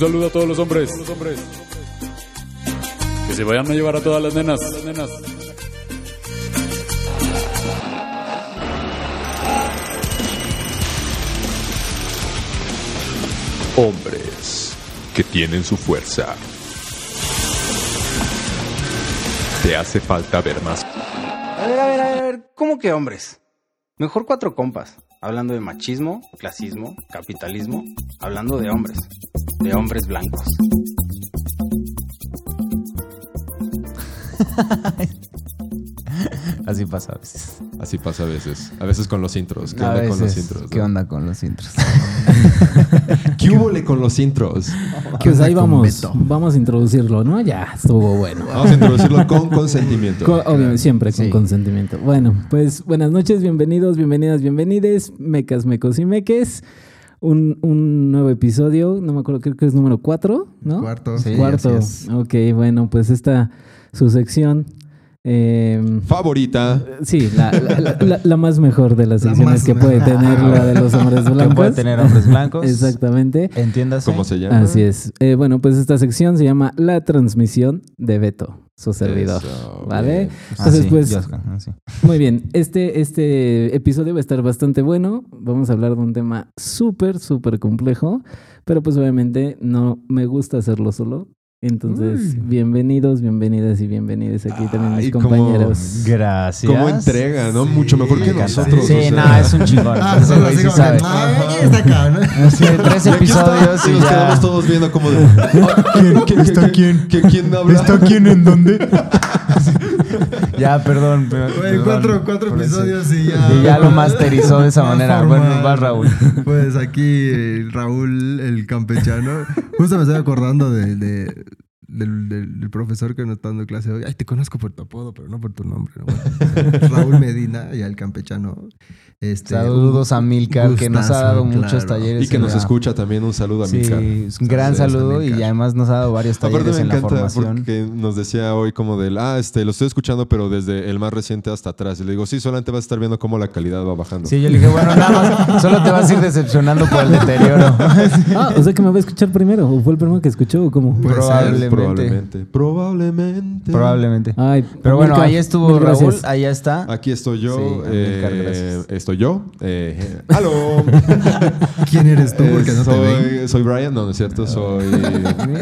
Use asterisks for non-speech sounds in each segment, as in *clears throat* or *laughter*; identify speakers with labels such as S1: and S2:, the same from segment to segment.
S1: Un saludo a todos los hombres. Que se vayan a llevar a todas las nenas. Las nenas.
S2: Hombres que tienen su fuerza. Te hace falta ver más.
S3: A ver, a ver, a ver, ¿cómo que hombres? Mejor cuatro compas, hablando de machismo, clasismo, capitalismo, hablando de hombres, de hombres blancos. *laughs*
S4: Así pasa a veces.
S2: Así pasa a veces. A veces con los intros. ¿Qué
S4: A
S2: onda con los intros?
S4: ¿Qué
S2: no?
S4: onda con los intros? *laughs*
S2: ¿Qué hubo con los intros? *laughs*
S5: Pues ahí vamos, vamos a introducirlo, ¿no? Ya estuvo bueno.
S2: Vamos a introducirlo con *laughs* consentimiento.
S5: Obvio, siempre con
S6: Sí.
S5: consentimiento. Bueno, pues buenas noches, bienvenidos, bienvenidas, bienvenides, mecas, mecos y meques. Un, un nuevo episodio, no me acuerdo, creo que es número cuatro, ¿no?
S6: Cuarto.
S4: Sí,
S5: Cuarto.
S6: así es.
S5: Ok, bueno, pues esta su sección. Eh,
S2: Favorita.
S5: sí, la, la- la- la- la más mejor de las
S6: La
S5: secciones que puede tener la de los hombres
S4: Que
S5: blancos.
S4: puede tener hombres blancos. *laughs*
S5: Exactamente.
S4: Entiéndase.
S2: ¿Cómo se llama?
S5: Así es. Eh, bueno, pues esta sección se llama La transmisión de Beto, su servidor.
S2: Eso,
S5: ¿Vale?
S4: Ah,
S5: Entonces,
S4: sí,
S5: pues,
S4: ah, sí.
S5: muy bien. Este, este episodio va a estar bastante bueno. Vamos a hablar de un tema súper, súper complejo. Pero pues obviamente no me gusta hacerlo solo. Entonces, bienvenidos, bienvenidas y bienvenidas aquí también mis compañeros.
S4: Gracias.
S2: Como entrega, ¿no?
S6: Sí,
S2: Mucho mejor que nosotros.
S4: Sí,
S2: o sea.
S4: no, es un chingón. *laughs*
S6: Ah,
S4: sí
S6: como
S4: sabe.
S6: que, "Ay, ¿quién está acá? no?" *laughs*
S4: Sí, tres
S2: está,
S4: episodios
S2: y
S4: y
S2: nos
S4: ya.
S2: quedamos todos viendo como de. *laughs* "Ah, ¿Quién, quién,
S6: ¿Está
S2: quién, quién, habla?
S6: quién en dónde?
S4: Ya, perdón.
S6: Güey,
S4: perdón
S6: cuatro, cuatro episodios y ya.
S4: Y ya lo masterizó de esa manera.
S6: formal.
S4: Bueno, va Raúl.
S6: Pues aquí eh, Raúl, el campechano. Justo me estoy acordando de, de- del, del- del profesor que nos está dando clase hoy. Ay, te conozco por tu apodo, pero no por tu nombre. ¿no? Bueno, Raúl Medina y el campechano. Este,
S4: Saludos a Milcar, que nos ha
S6: gustazo,
S4: dado muchos talleres.
S2: Y que nos
S4: la-
S2: escucha también. Un saludo a
S4: Sí,
S2: Milka.
S4: es un gran saludo y
S6: Milcar.
S4: además nos ha dado varios
S2: Aparte
S4: talleres
S2: me
S4: en la
S2: encanta
S4: formación.
S2: porque nos decía hoy como del, ah, este, lo estoy escuchando, pero desde el más reciente hasta atrás. Y le digo, sí, solamente vas a estar viendo cómo la calidad va bajando.
S4: Sí, yo le dije, bueno, nada más, *laughs* solo te vas a ir decepcionando por el deterioro. *laughs*
S5: Ah, o sea que me va a escuchar primero. ¿O fue el primero que escuchó o cómo?
S6: Puede ser.
S4: Probablemente.
S2: Probablemente. Probablemente.
S4: Probablemente.
S5: Ay,
S4: Pero bueno, ahí estuvo Raúl, ahí está.
S2: Aquí estoy yo.
S4: Sí,
S2: eh,
S4: gracias.
S2: Estoy yo. Eh, *laughs* ¡Aló!
S6: ¿Quién eres tú? Porque
S2: Eh,
S6: no te
S2: soy,
S6: ven.
S2: soy Brian, no, no es cierto, soy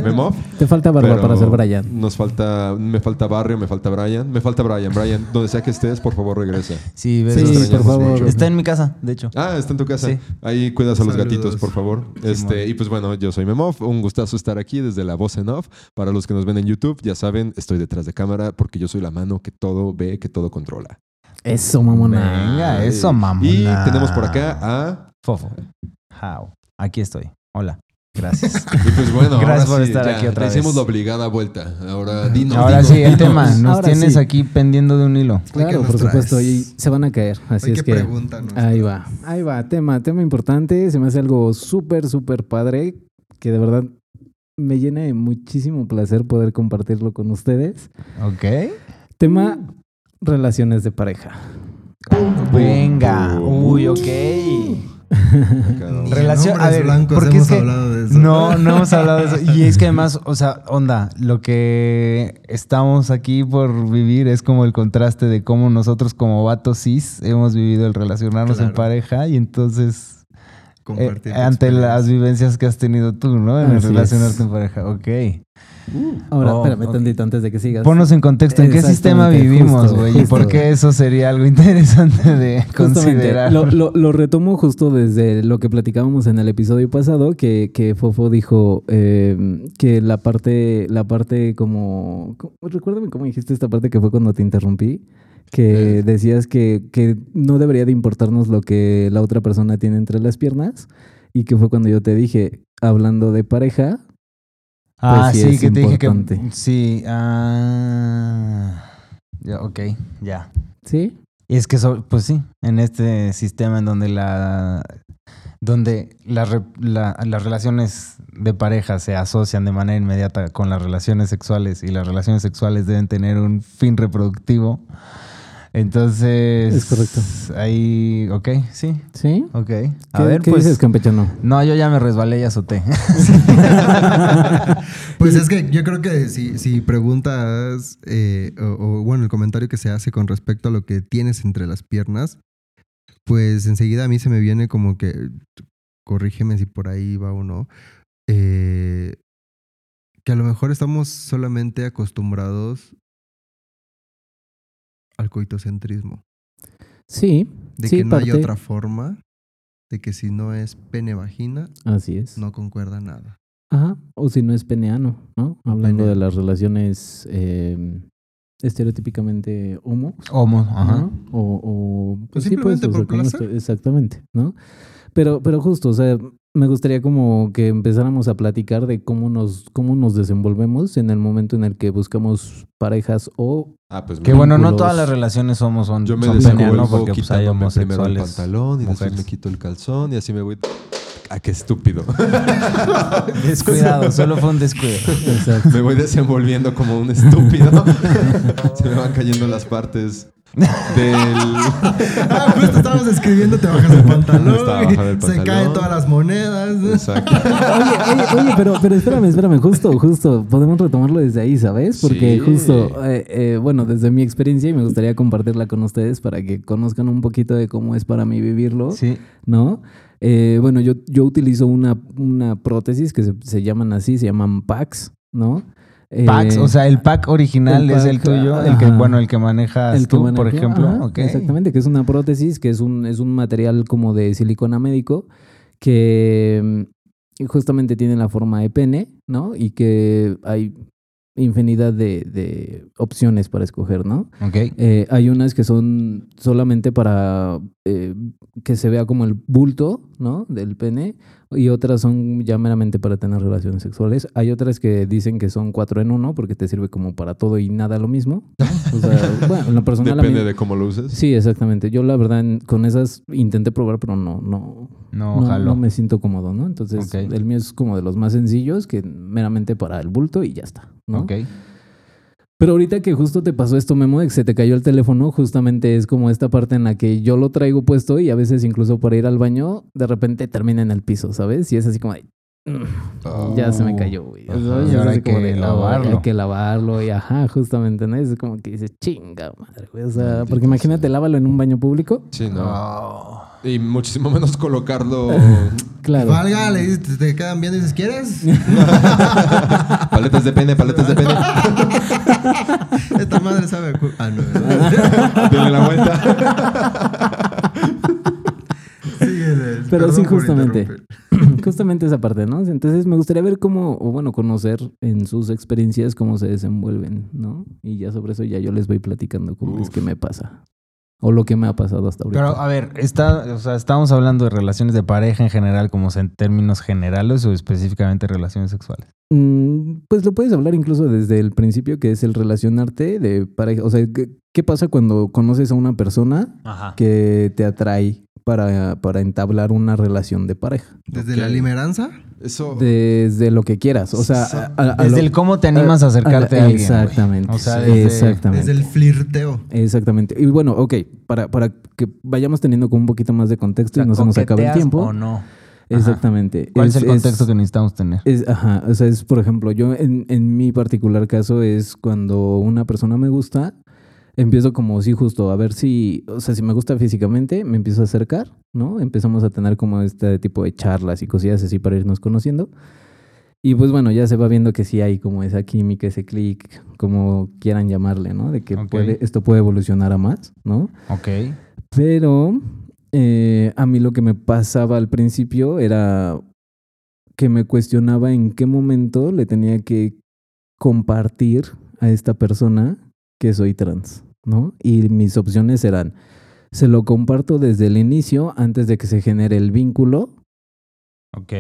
S2: Memov.
S5: Te falta barba para ser Brian.
S2: Nos falta, me falta barrio, me falta Brian, me falta Brian. Brian, donde sea que estés, por favor regresa.
S4: Sí,
S5: Sí, por favor.
S2: mucho.
S4: Está en mi casa, de hecho.
S2: Ah, está en tu casa.
S4: Sí.
S2: Ahí cuidas a los
S6: Saludos.
S2: gatitos, por favor. Este, y pues bueno, yo soy Memov. Un gustazo estar aquí desde la voz en off. Para los que nos ven en YouTube, ya saben, estoy detrás de cámara porque yo soy la mano que todo ve, que todo controla.
S5: Eso, mamona.
S4: Venga, eso, mamona.
S2: Y tenemos por acá a.
S4: Fofo. How. Aquí estoy. Hola. Gracias. *laughs*
S2: Y pues bueno,
S4: Gracias
S2: ahora
S4: por
S2: sí,
S4: estar
S2: ya,
S4: aquí otra
S2: te hicimos
S4: vez.
S2: la obligada vuelta. Ahora dinos.
S4: Ahora
S2: dinos,
S4: sí, el tema. *laughs* Nos
S5: Ahora
S4: tienes
S5: sí.
S4: aquí pendiendo de un hilo.
S5: Claro,
S6: ¿Qué nos
S5: por supuesto.
S6: traes?
S5: Y se van a caer. Así es que. Ahí va. Ahí va. Tema, tema importante. Se me hace algo súper, súper padre. Que de verdad me llena de muchísimo placer poder compartirlo con ustedes.
S4: Ok.
S5: Tema relaciones de pareja.
S4: Venga. Uy, ok. Relación- a ver,
S6: blancos
S4: porque
S6: hemos
S4: es que-
S6: hablado de eso.
S4: No, no hemos hablado de eso. Y es que además, o sea, onda, lo que estamos aquí por vivir es como el contraste de cómo nosotros como vatos cis hemos vivido el relacionarnos en pareja y entonces eh, ante las vivencias que has tenido tú, ¿no? En el relacionarte
S5: es.
S4: en pareja. Ok.
S5: Ahora,
S4: Oh,
S5: espérame
S4: ok.
S5: tantito antes de que sigas.
S4: Ponnos en contexto, ¿en qué sistema vivimos, güey? ¿Y por qué eso sería algo interesante de *laughs*
S5: Justamente,
S4: considerar?
S5: Lo, lo, lo retomo justo desde lo que platicábamos en el episodio pasado, que, que Fofo dijo eh, que la parte, la parte como, co- recuérdame cómo dijiste esta parte que fue cuando te interrumpí, que
S2: Eh.
S5: decías que, que no debería de importarnos lo que la otra persona tiene entre las piernas, y que fue cuando yo te dije, hablando de pareja,
S4: Ah,
S5: Pues sí
S4: que te dije que. Sí, ah. Ya, ok, ya.
S5: ¿sí?
S4: Y es que, so- pues sí, en este sistema en donde la. donde la- las relaciones de pareja se asocian de manera inmediata con las relaciones sexuales y las relaciones sexuales deben tener un fin reproductivo, Entonces.
S5: Es correcto.
S4: Ahí, ok, sí,
S5: ¿Sí?
S4: ok. A
S5: ¿Qué,
S4: ver,
S5: qué
S4: pues.
S5: dices, campechano?
S4: No, yo ya me resbalé y azoté. *laughs* *laughs*
S6: Pues es que yo creo que si, si preguntas, eh, o, o, bueno, el comentario que se hace con respecto a lo que tienes entre las piernas, pues enseguida a mí se me viene como que, corrígeme si por ahí va o no, eh, que a lo mejor estamos solamente acostumbrados al coitocentrismo.
S5: Sí.
S6: De
S5: sí,
S6: que no hay otra forma, de que si no es pene-vagina,
S5: Así es.
S6: no concuerda nada.
S5: Ajá. O si no es peneano, ¿no? Hablando
S6: Peneano.
S5: de las relaciones eh, estereotípicamente homo.
S4: Homo, ajá.
S5: ¿no? O, o
S6: Pues
S5: sí,
S6: simplemente
S5: o sea,
S6: por
S5: como
S6: placer.
S5: esto- exactamente, ¿no? Pero, pero justo, o sea, me gustaría como que empezáramos a platicar de cómo nos, cómo nos desenvolvemos en el momento en el que buscamos parejas o
S2: Ah, pues
S4: Que bueno, no todas las relaciones somos son,
S2: Yo me
S4: son
S2: desenvuelvo
S4: peneano porque pues, hay
S2: primero el pantalón y después me quito el calzón y así me voy. Ah, qué estúpido. *laughs*
S4: Descuidado, solo fue un descuido.
S5: Exacto.
S2: me voy desenvolviendo como un estúpido. *laughs* Se me van cayendo las partes del. *laughs*
S6: Ah, justo estábamos escribiendo, te bajas el pantalón,
S2: el
S6: se
S2: pantalón.
S6: caen todas las monedas.
S2: Exacto.
S5: Oye, oye, oye, pero, pero espérame, espérame, justo, justo, podemos retomarlo desde ahí, ¿sabes? Porque
S2: Sí.
S5: justo, eh, eh, bueno, desde mi experiencia y me gustaría compartirla con ustedes para que conozcan un poquito de cómo es para mí vivirlo.
S4: Sí.
S5: ¿no? Eh, bueno, yo, yo utilizo una, una prótesis que se, se llaman así, se llaman PACs, ¿no? Eh,
S4: Packs, o sea, el pack original
S5: el
S4: es el tuyo, el que, bueno, el que manejas
S5: el que
S4: tú, por ejemplo.
S5: ajá. Exactamente, que es una prótesis, que es un, es un material como de silicona médico, que mm, justamente tiene la forma de pene, ¿no? Y que hay infinidad de, de opciones para escoger, ¿no?
S4: Ok.
S5: Eh, hay unas que son solamente para eh, que se vea como el bulto, ¿no? Del pene. Y otras son ya meramente para tener relaciones sexuales. Hay otras que dicen que son cuatro en uno porque te sirve como para todo y nada lo mismo. *laughs* O sea, bueno, en lo personal a mí-
S2: Depende de cómo lo uses.
S5: Sí, exactamente. Yo la verdad con esas intenté probar, pero no, no,
S4: No,
S5: no, no me siento cómodo, ¿no? Entonces el mío es como de los más sencillos que meramente para el bulto y ya está, ¿no?
S4: Ok.
S5: Pero ahorita que justo te pasó esto, Memo, de que se te cayó el teléfono, justamente es como esta parte en la que yo lo traigo puesto y a veces incluso para ir al baño, de repente termina en el piso, ¿sabes? Y es así como, de,
S2: Oh.
S5: ya se me cayó, güey.
S4: Y ahora hay
S5: como
S4: que
S5: de, "Oh,
S4: lavarlo".
S5: Hay que lavarlo y ajá, justamente, ¿no? Es como que dices, chinga madre, güey. O sea,
S2: Maldito
S5: porque imagínate,
S2: sea.
S5: lávalo en un baño público.
S2: Sí, no.
S4: Oh.
S2: Y muchísimo menos colocarlo. *laughs*
S5: Claro.
S6: Valga, le dices, te, te quedan bien, dices, ¿quieres? *laughs*
S2: paletas de pene, paletas de pene. *laughs*
S6: Esta madre sabe a Ah, no. ¿verdad? *laughs*
S2: Denle la vuelta.
S6: Síguele.
S5: Pero sí, justamente. *clears throat* Justamente esa parte, ¿no? Entonces me gustaría ver cómo, o bueno, conocer en sus experiencias cómo se desenvuelven, ¿no? Y ya sobre eso ya yo les voy platicando cómo es
S2: Uf.
S5: que me pasa. O lo que me ha pasado hasta ahorita.
S4: Pero a ver, está, o sea, estamos hablando de relaciones de pareja en general, como en términos generales o específicamente relaciones sexuales.
S5: Mm, pues lo puedes hablar incluso desde el principio, que es el relacionarte de pareja. O sea, ¿qué, qué pasa cuando conoces a una persona
S4: Ajá.
S5: que te atrae para, para entablar una relación de pareja?
S6: Desde la limeranza.
S2: Eso.
S5: Desde lo que quieras. O sea,
S2: So-
S5: a- a- a
S4: Desde
S5: lo-
S4: el cómo te animas a acercarte a, alguien.
S5: Exactamente.
S4: O sea, desde-
S5: exactamente.
S6: Desde el flirteo.
S5: Exactamente. Y bueno, ok, para, para que vayamos teniendo como un poquito más de contexto
S4: O sea,
S5: y no se nos acabe el
S4: ¿coqueteas
S5: tiempo.
S4: ¿O no?
S5: Exactamente.
S4: ¿Cuál es, el contexto que necesitamos tener?
S5: es- ajá, o sea, es por ejemplo, yo en, en mi particular caso es cuando una persona me gusta, empiezo como sí justo a ver si, o sea, si me gusta físicamente, me empiezo a acercar, ¿no? Empezamos a tener como este tipo de charlas y cosillas así para irnos conociendo. Y pues bueno, ya se va viendo que sí hay como esa química, ese clic, como quieran llamarle, ¿no? De que
S4: Ok.
S5: puede, esto puede evolucionar a más, ¿no?
S4: Ok.
S5: Pero eh, a mí lo que me pasaba al principio era que me cuestionaba en qué momento le tenía que compartir a esta persona que soy trans, ¿no? Y mis opciones eran, se lo comparto desde el inicio, antes de que se genere el vínculo,
S4: Ok.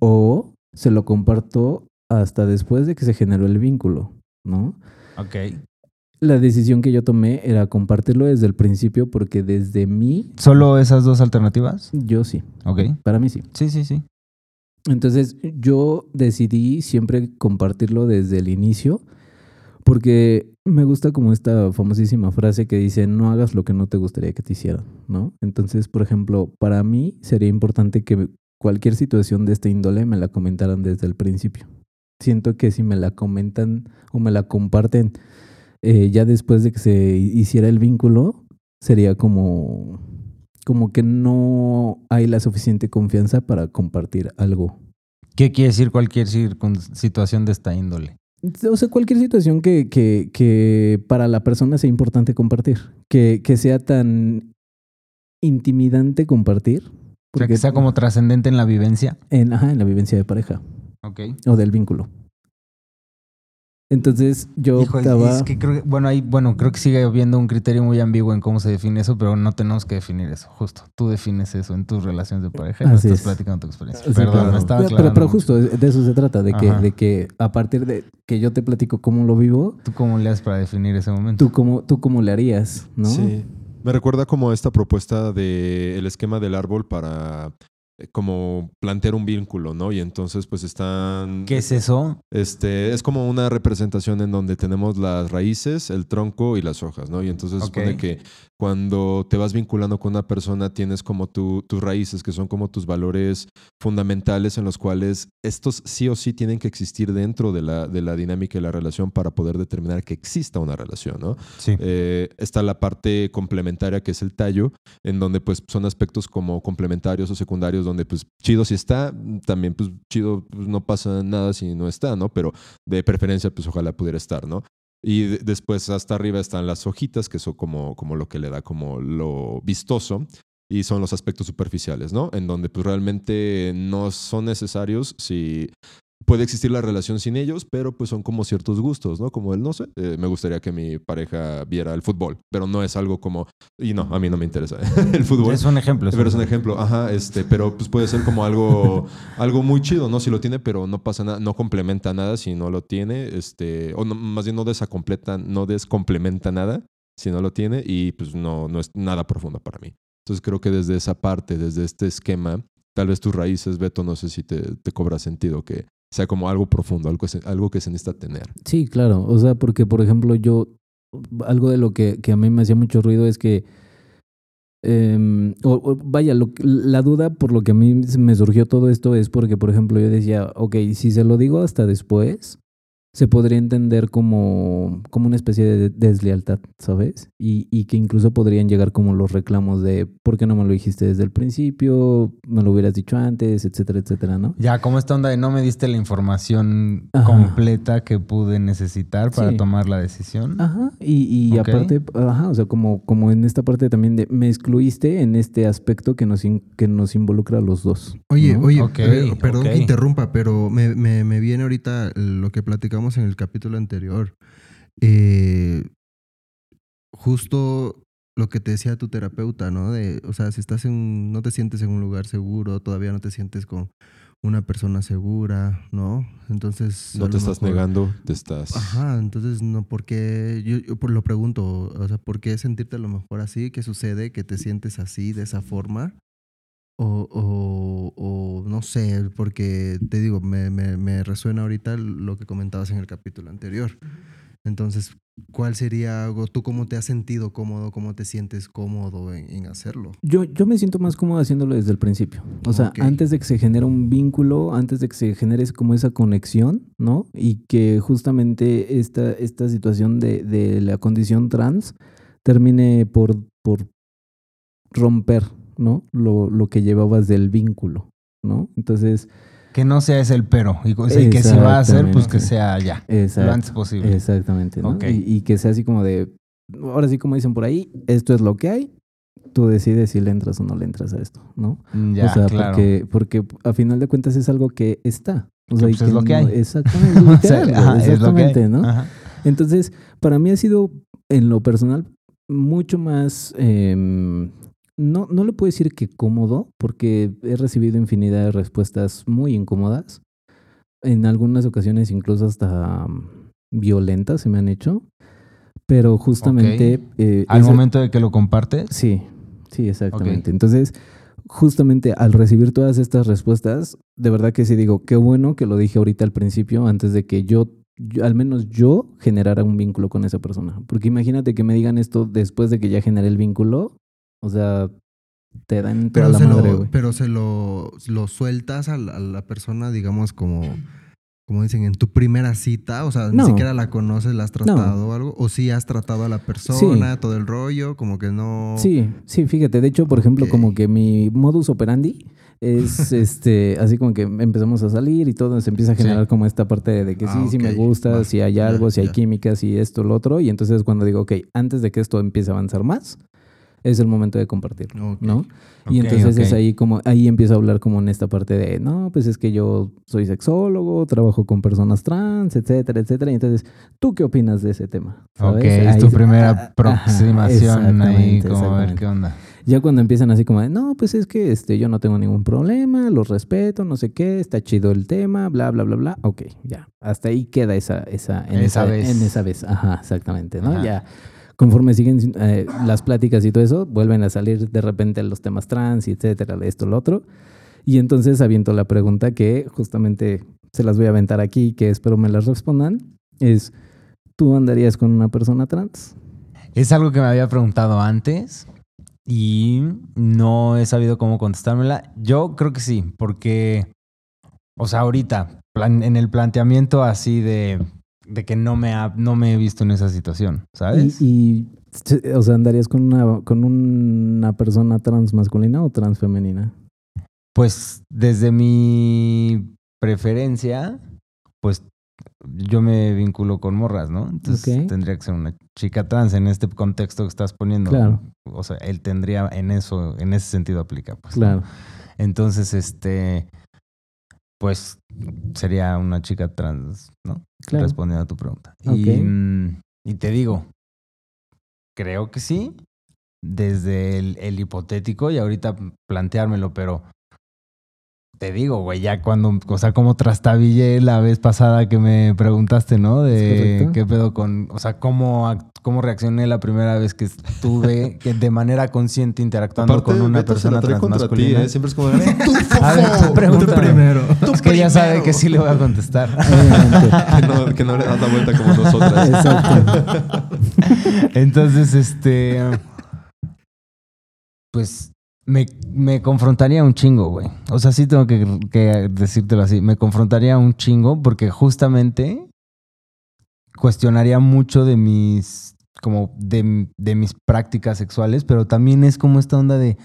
S5: o se lo comparto hasta después de que se generó el vínculo, ¿no?
S4: Ok.
S5: La decisión que yo tomé era compartirlo desde el principio porque desde mí,
S4: ¿Solo esas dos alternativas?
S5: yo sí,
S4: Ok.
S5: para mí sí.
S4: Sí, sí, sí.
S5: Entonces yo decidí siempre compartirlo desde el inicio porque me gusta como esta famosísima frase que dice, no hagas lo que no te gustaría que te hicieran, ¿no? Entonces, por ejemplo, para mí sería importante que cualquier situación de esta índole me la comentaran desde el principio. Siento que si me la comentan o me la comparten eh, ya después de que se hiciera el vínculo, sería como, como que no hay la suficiente confianza para compartir algo.
S4: ¿Qué quiere decir cualquier situación de esta índole?
S5: O sea, cualquier situación que, que, que para la persona sea importante compartir. Que, que sea tan intimidante compartir.
S4: O sea, que sea como trascendente en la vivencia.
S5: en, ajá, en la vivencia de pareja
S4: Ok.
S5: o del vínculo. Entonces yo
S4: Hijo,
S5: optaba...
S4: es que creo que, bueno, ahí, bueno, creo que sigue habiendo un criterio muy ambiguo en cómo se define eso, pero no tenemos que definir eso, justo. Tú defines eso en tus relaciones de pareja y
S5: Así
S4: estás
S5: es.
S4: platicando tu experiencia.
S5: Sí,
S4: Perdón,
S5: claro.
S4: me estaba
S5: pero, pero, pero justo de de eso se trata, de que,
S4: Ajá.
S5: de que a partir de que yo te platico cómo lo vivo,
S4: ¿Tú cómo le haces para definir ese momento?
S5: tú cómo, tú cómo le harías, ¿no?
S2: Sí. Me recuerda como esta propuesta de el esquema del árbol para como plantear un vínculo, ¿no? Y entonces pues están...
S4: ¿Qué es eso?
S2: Este, es como una representación en donde tenemos las raíces, el tronco y las hojas, ¿no? Y entonces se
S4: Ok.
S2: supone que cuando te vas vinculando con una persona tienes como tu- tus raíces, que son como tus valores fundamentales en los cuales estos sí o sí tienen que existir dentro de la, de la dinámica y la relación para poder determinar que exista una relación, ¿no?
S4: Sí.
S2: Eh, está la parte complementaria que es el tallo, en donde pues son aspectos como complementarios o secundarios, donde pues chido si está, también pues chido pues, no pasa nada si no está, ¿no? Pero de preferencia pues ojalá pudiera estar, ¿no? Y de- después hasta arriba están las hojitas, que son como, como lo que le da como lo vistoso. Y son los aspectos superficiales, ¿no? En donde pues realmente no son necesarios si puede existir la relación sin ellos, pero pues son como ciertos gustos, ¿no? Como el, no sé, eh, me gustaría que mi pareja viera el fútbol, pero no es algo como, y no, a mí no me interesa *laughs* el fútbol.
S4: Es un ejemplo.
S2: Pero es un ejemplo, ajá, este, pero pues puede ser como algo, *laughs* algo muy chido, ¿no? Si lo tiene, pero no pasa nada, no complementa nada si no lo tiene, este, o no, más bien no desacompleta, no descomplementa nada si no lo tiene y pues no, no es nada profundo para mí. Entonces creo que desde esa parte, desde este esquema, tal vez tus raíces, Beto, no sé si te, te cobra sentido que sea como algo profundo, algo, algo que se necesita tener.
S5: Sí, claro. O sea, porque, por ejemplo, yo, algo de lo que, que a mí me hacía mucho ruido es que, em, vaya, lo la duda por lo que a mí me surgió todo esto es porque, por ejemplo, yo decía, ok, si se lo digo hasta después, se podría entender como, como una especie de deslealtad, ¿sabes? Y, y que incluso podrían llegar como los reclamos de, ¿por qué no me lo dijiste desde el principio? ¿Me lo hubieras dicho antes? Etcétera, etcétera, ¿no?
S4: Ya, como esta onda de no me diste la información
S5: Ajá.
S4: completa que pude necesitar para
S5: Sí.
S4: tomar la decisión.
S5: Ajá, y, y aparte, ajá, o sea, como, como en esta parte también de me excluiste en este aspecto que nos, in- que nos involucra a los dos.
S6: Oye,
S5: ¿no?
S6: oye, eh, perdón que interrumpa, pero me, me- me viene ahorita lo que platicamos en el capítulo anterior. Eh, justo lo que te decía tu terapeuta, ¿no? De, o sea, si estás en, no te sientes en un lugar seguro, todavía no te sientes con una persona segura, ¿no? Entonces...
S2: No te estás
S6: mejor-
S2: negando, te estás...
S6: Ajá, entonces no, ¿por qué? Yo, yo por lo pregunto, o sea, ¿por qué sentirte a lo mejor así? ¿Qué sucede? ¿Que te sientes así, de esa forma? O, o, o no sé, porque te digo, me, me, me resuena ahorita lo que comentabas en el capítulo anterior. Entonces, ¿cuál sería algo? ¿Tú cómo te has sentido cómodo? ¿Cómo te sientes cómodo en, en hacerlo?
S5: Yo, yo me siento más cómodo haciéndolo desde el principio. O sea, antes de que se genere un vínculo, antes de que se genere como esa conexión, ¿no? Y que justamente esta, esta situación de, de la condición trans termine por, por romper, ¿no? Lo, lo que llevabas del vínculo, ¿no? Entonces,
S4: Que no sea ese el pero. Y, que si va a hacer, pues que sea ya. Lo
S5: exacto.
S4: antes posible.
S5: Exactamente, ¿no? Y, y que sea así como de, ahora sí como dicen por ahí, esto es lo que hay, tú decides si le entras o no le entras a esto, ¿no?
S4: Mm, Ya,
S5: o sea,
S4: claro.
S5: porque, porque a final de cuentas es algo que está. O sea,
S4: es lo que
S5: no-
S4: hay.
S5: Exactamente, *laughs*
S4: O sea,
S5: literal,
S4: ajá,
S5: güey,
S4: es lo que hay.
S5: exactamente, ¿no?
S4: Ajá.
S5: Entonces, para mí ha sido, en lo personal, mucho más, em, no, no le puedo decir que cómodo, porque he recibido infinidad de respuestas muy incómodas. En algunas ocasiones incluso hasta mm, violentas se me han hecho. Pero justamente... eh,
S4: Al momento de que lo compartes.
S5: Sí, sí, exactamente. Entonces, justamente al recibir todas estas respuestas, de verdad que sí digo, qué bueno que lo dije ahorita al principio, antes de que yo yo- al menos yo generara un vínculo con esa persona. Porque imagínate que me digan esto después de que ya generé el vínculo. O sea, te dan toda
S6: Pero,
S5: la
S6: se,
S5: madre,
S6: lo, pero se lo, lo sueltas a la, a la persona, digamos, como, como dicen, en tu primera cita. O sea,
S5: No.
S6: ni siquiera la conoces, la has tratado o algo. O sí has tratado a la persona, todo el rollo, como que no.
S5: Sí, sí, fíjate. De hecho, por ejemplo, como que mi modus operandi es *laughs* este, así como que empezamos a salir y todo, se empieza a generar como esta parte de que sí,
S6: Ah,
S5: sí me gusta, si hay algo, si hay
S6: ya.
S5: química, si esto, lo otro. Y entonces cuando digo, ok, antes de que esto empiece a avanzar más, es el momento de compartirlo,
S6: Ok.
S5: ¿no? Y entonces es ahí como, ahí empiezo a hablar como en esta parte de, no, pues es que yo soy sexólogo, trabajo con personas trans, etcétera, etcétera. Y entonces, ¿tú qué opinas de ese tema?
S4: Ok, es tu
S5: se-
S4: primera aproximación
S5: ajá,
S4: ahí, como a ver qué onda.
S5: Ya cuando empiezan así como de, no, pues es que este, yo no tengo ningún problema, los respeto, no sé qué, está chido el tema, bla, bla, bla, bla. Ok, ya. Hasta ahí queda esa, esa, en
S4: Esa
S5: esa,
S4: vez.
S5: En esa vez. Ajá, exactamente, ¿no?
S4: Ajá.
S5: Ya. Conforme siguen eh, las pláticas y todo eso, vuelven a salir de repente los temas trans y etcétera, esto, lo otro. Y entonces aviento la pregunta que justamente se las voy a aventar aquí, que espero me las respondan. Es, ¿tú andarías con una persona trans?
S4: Es algo que me había preguntado antes y no he sabido cómo contestármela. Yo creo que sí, porque, o sea, ahorita, en el planteamiento así de, de que no me, ha- no me he visto en esa situación, ¿sabes?
S5: Y, y, o sea, ¿andarías con una, con una persona trans masculina o trans femenina?
S4: Pues desde mi preferencia, pues yo me vinculo con morras, ¿no? Entonces tendría que ser una chica trans en este contexto que estás poniendo.
S5: Claro.
S4: O sea, él tendría en eso, en ese sentido aplica, pues. ¿no?
S5: Claro.
S4: Entonces, este, pues sería una chica trans, ¿no?
S5: Claro.
S4: Respondiendo a tu pregunta. Y, mm, y te digo, creo que sí, desde el, el hipotético y ahorita planteármelo, pero te digo, güey, ya cuando, o sea, como trastabillé la vez pasada que me preguntaste, ¿no? De qué pedo con, o sea, cómo, cómo reaccioné la primera vez que estuve *laughs* que de manera consciente interactuando
S2: Aparte,
S4: con una persona
S2: contra ti,
S4: transmasculina.
S2: ¿eh? Siempre es como, "Ven tú, *laughs*
S4: A ver,
S2: fofo".
S4: tú pregúntame.
S6: Tú primero.
S4: Es que ya sabe que sí le voy a contestar. *laughs*
S2: Que, no, que no le das la vuelta como nosotras.
S5: Exacto.
S4: Entonces, este. Pues me, me confrontaría un chingo, güey. O sea, sí tengo que, decírtelo así. Me confrontaría un chingo porque justamente cuestionaría mucho de mis. como de, de mis prácticas sexuales, pero también es como esta onda de.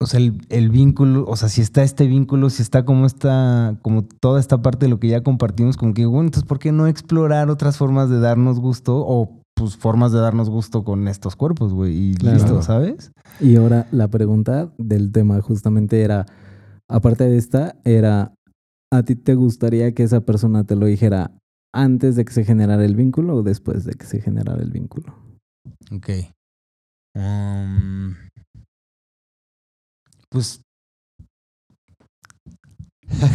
S4: O sea, el, el vínculo, o sea, si está este vínculo, si está como esta, como toda esta parte de lo que ya compartimos, como que, bueno, entonces, ¿por qué no explorar otras formas de darnos gusto o pues formas de darnos gusto con estos cuerpos, güey? Y
S5: Claro.
S4: listo, ¿sabes?
S5: Y ahora la pregunta del tema justamente era, aparte de esta, era, ¿a ti te gustaría que esa persona te lo dijera antes de que se generara el vínculo o después de que se generara el vínculo?
S4: Ok. Um, pues.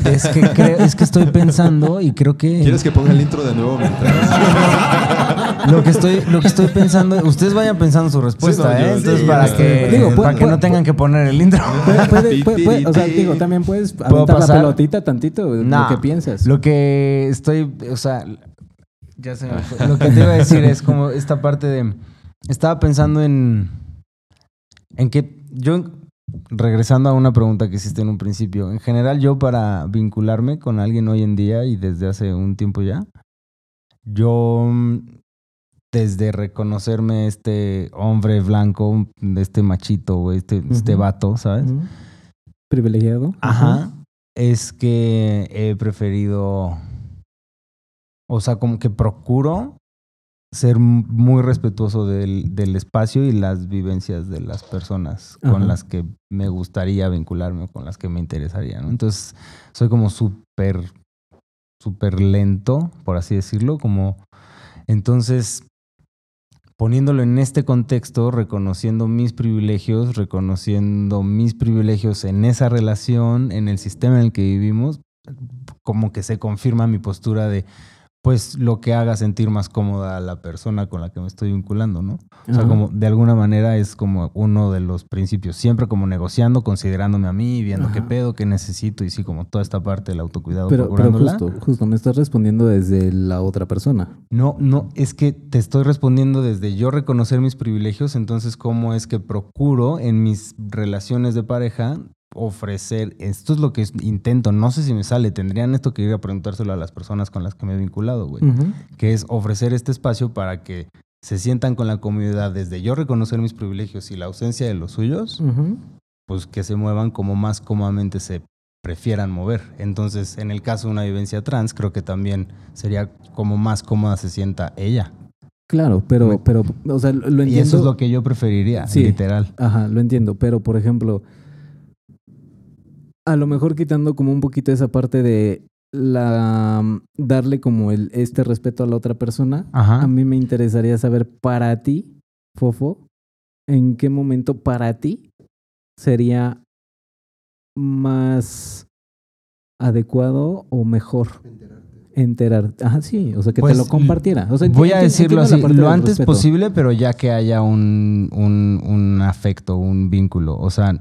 S4: Es que, creo- es que estoy pensando y creo que.
S2: ¿Quieres que ponga el intro de nuevo mientras?
S4: Lo que estoy, lo que estoy pensando, ustedes vayan pensando su respuesta,
S2: Sí, no,
S4: ¿eh?
S2: yo-
S4: Entonces,
S2: sí,
S4: para
S2: yo
S4: que,
S5: Digo,
S4: para que no tengan que poner el intro. *laughs*
S5: Puede- puede- puede- puede- o sea, digo, también puedes aventar la pelotita tantito, lo que piensas.
S4: Lo que estoy, o sea, ya se me fue. Lo que te iba a decir es como esta parte de. Estaba pensando en. En que yo, regresando a una pregunta que hiciste en un principio, en general, yo para vincularme con alguien hoy en día y desde hace un tiempo ya, yo. mm, Desde reconocerme este hombre blanco, este machito, este, este
S5: Ujú.
S4: vato, ¿sabes?
S5: Privilegiado.
S4: Ajá. Es que he preferido. O sea, como que procuro ser muy respetuoso del, del espacio y las vivencias de las personas
S5: Ajá.
S4: con las que me gustaría vincularme, con las que me interesaría, ¿no? Entonces, soy como súper, súper lento, por así decirlo, como... Entonces, poniéndolo en este contexto, reconociendo mis privilegios, reconociendo mis privilegios en esa relación, en el sistema en el que vivimos, como que se confirma mi postura de, pues lo que haga sentir más cómoda a la persona con la que me estoy vinculando, ¿no? O sea,
S5: Ajá.
S4: como de alguna manera es como uno de los principios, siempre como negociando, considerándome a mí, viendo qué pedo, qué necesito y sí, como toda esta parte del autocuidado
S5: Pero, pero justo, justo, me estás respondiendo desde la otra persona.
S4: No, no, es que te estoy respondiendo desde yo reconocer mis privilegios, entonces cómo es que procuro en mis relaciones de pareja ofrecer, esto es lo que intento, no sé si me sale, tendrían esto que ir a preguntárselo a las personas con las que me he vinculado, güey, que es ofrecer este espacio para que se sientan con la comunidad desde yo reconocer mis privilegios y la ausencia de los suyos, pues que se muevan como más cómodamente se prefieran mover. Entonces, en el caso de una vivencia trans, creo que también sería como más cómoda se sienta ella.
S5: Claro, pero, pero, o sea, lo lo entiendo.
S4: Y eso es lo que yo preferiría,
S5: Sí.
S4: literal.
S5: Ajá, lo entiendo, pero por ejemplo, a lo mejor quitando como un poquito esa parte de la darle como el este respeto a la otra persona,
S4: Ajá.
S5: a mí me interesaría saber para ti, Fofo, en qué momento para ti sería más adecuado o mejor enterar. Ajá, sí, o sea, que
S4: Pues,
S5: te lo compartiera. O sea,
S4: Voy a decirlo así, lo antes
S5: respeto.
S4: posible, pero ya que haya un, un, un afecto, un vínculo. O sea,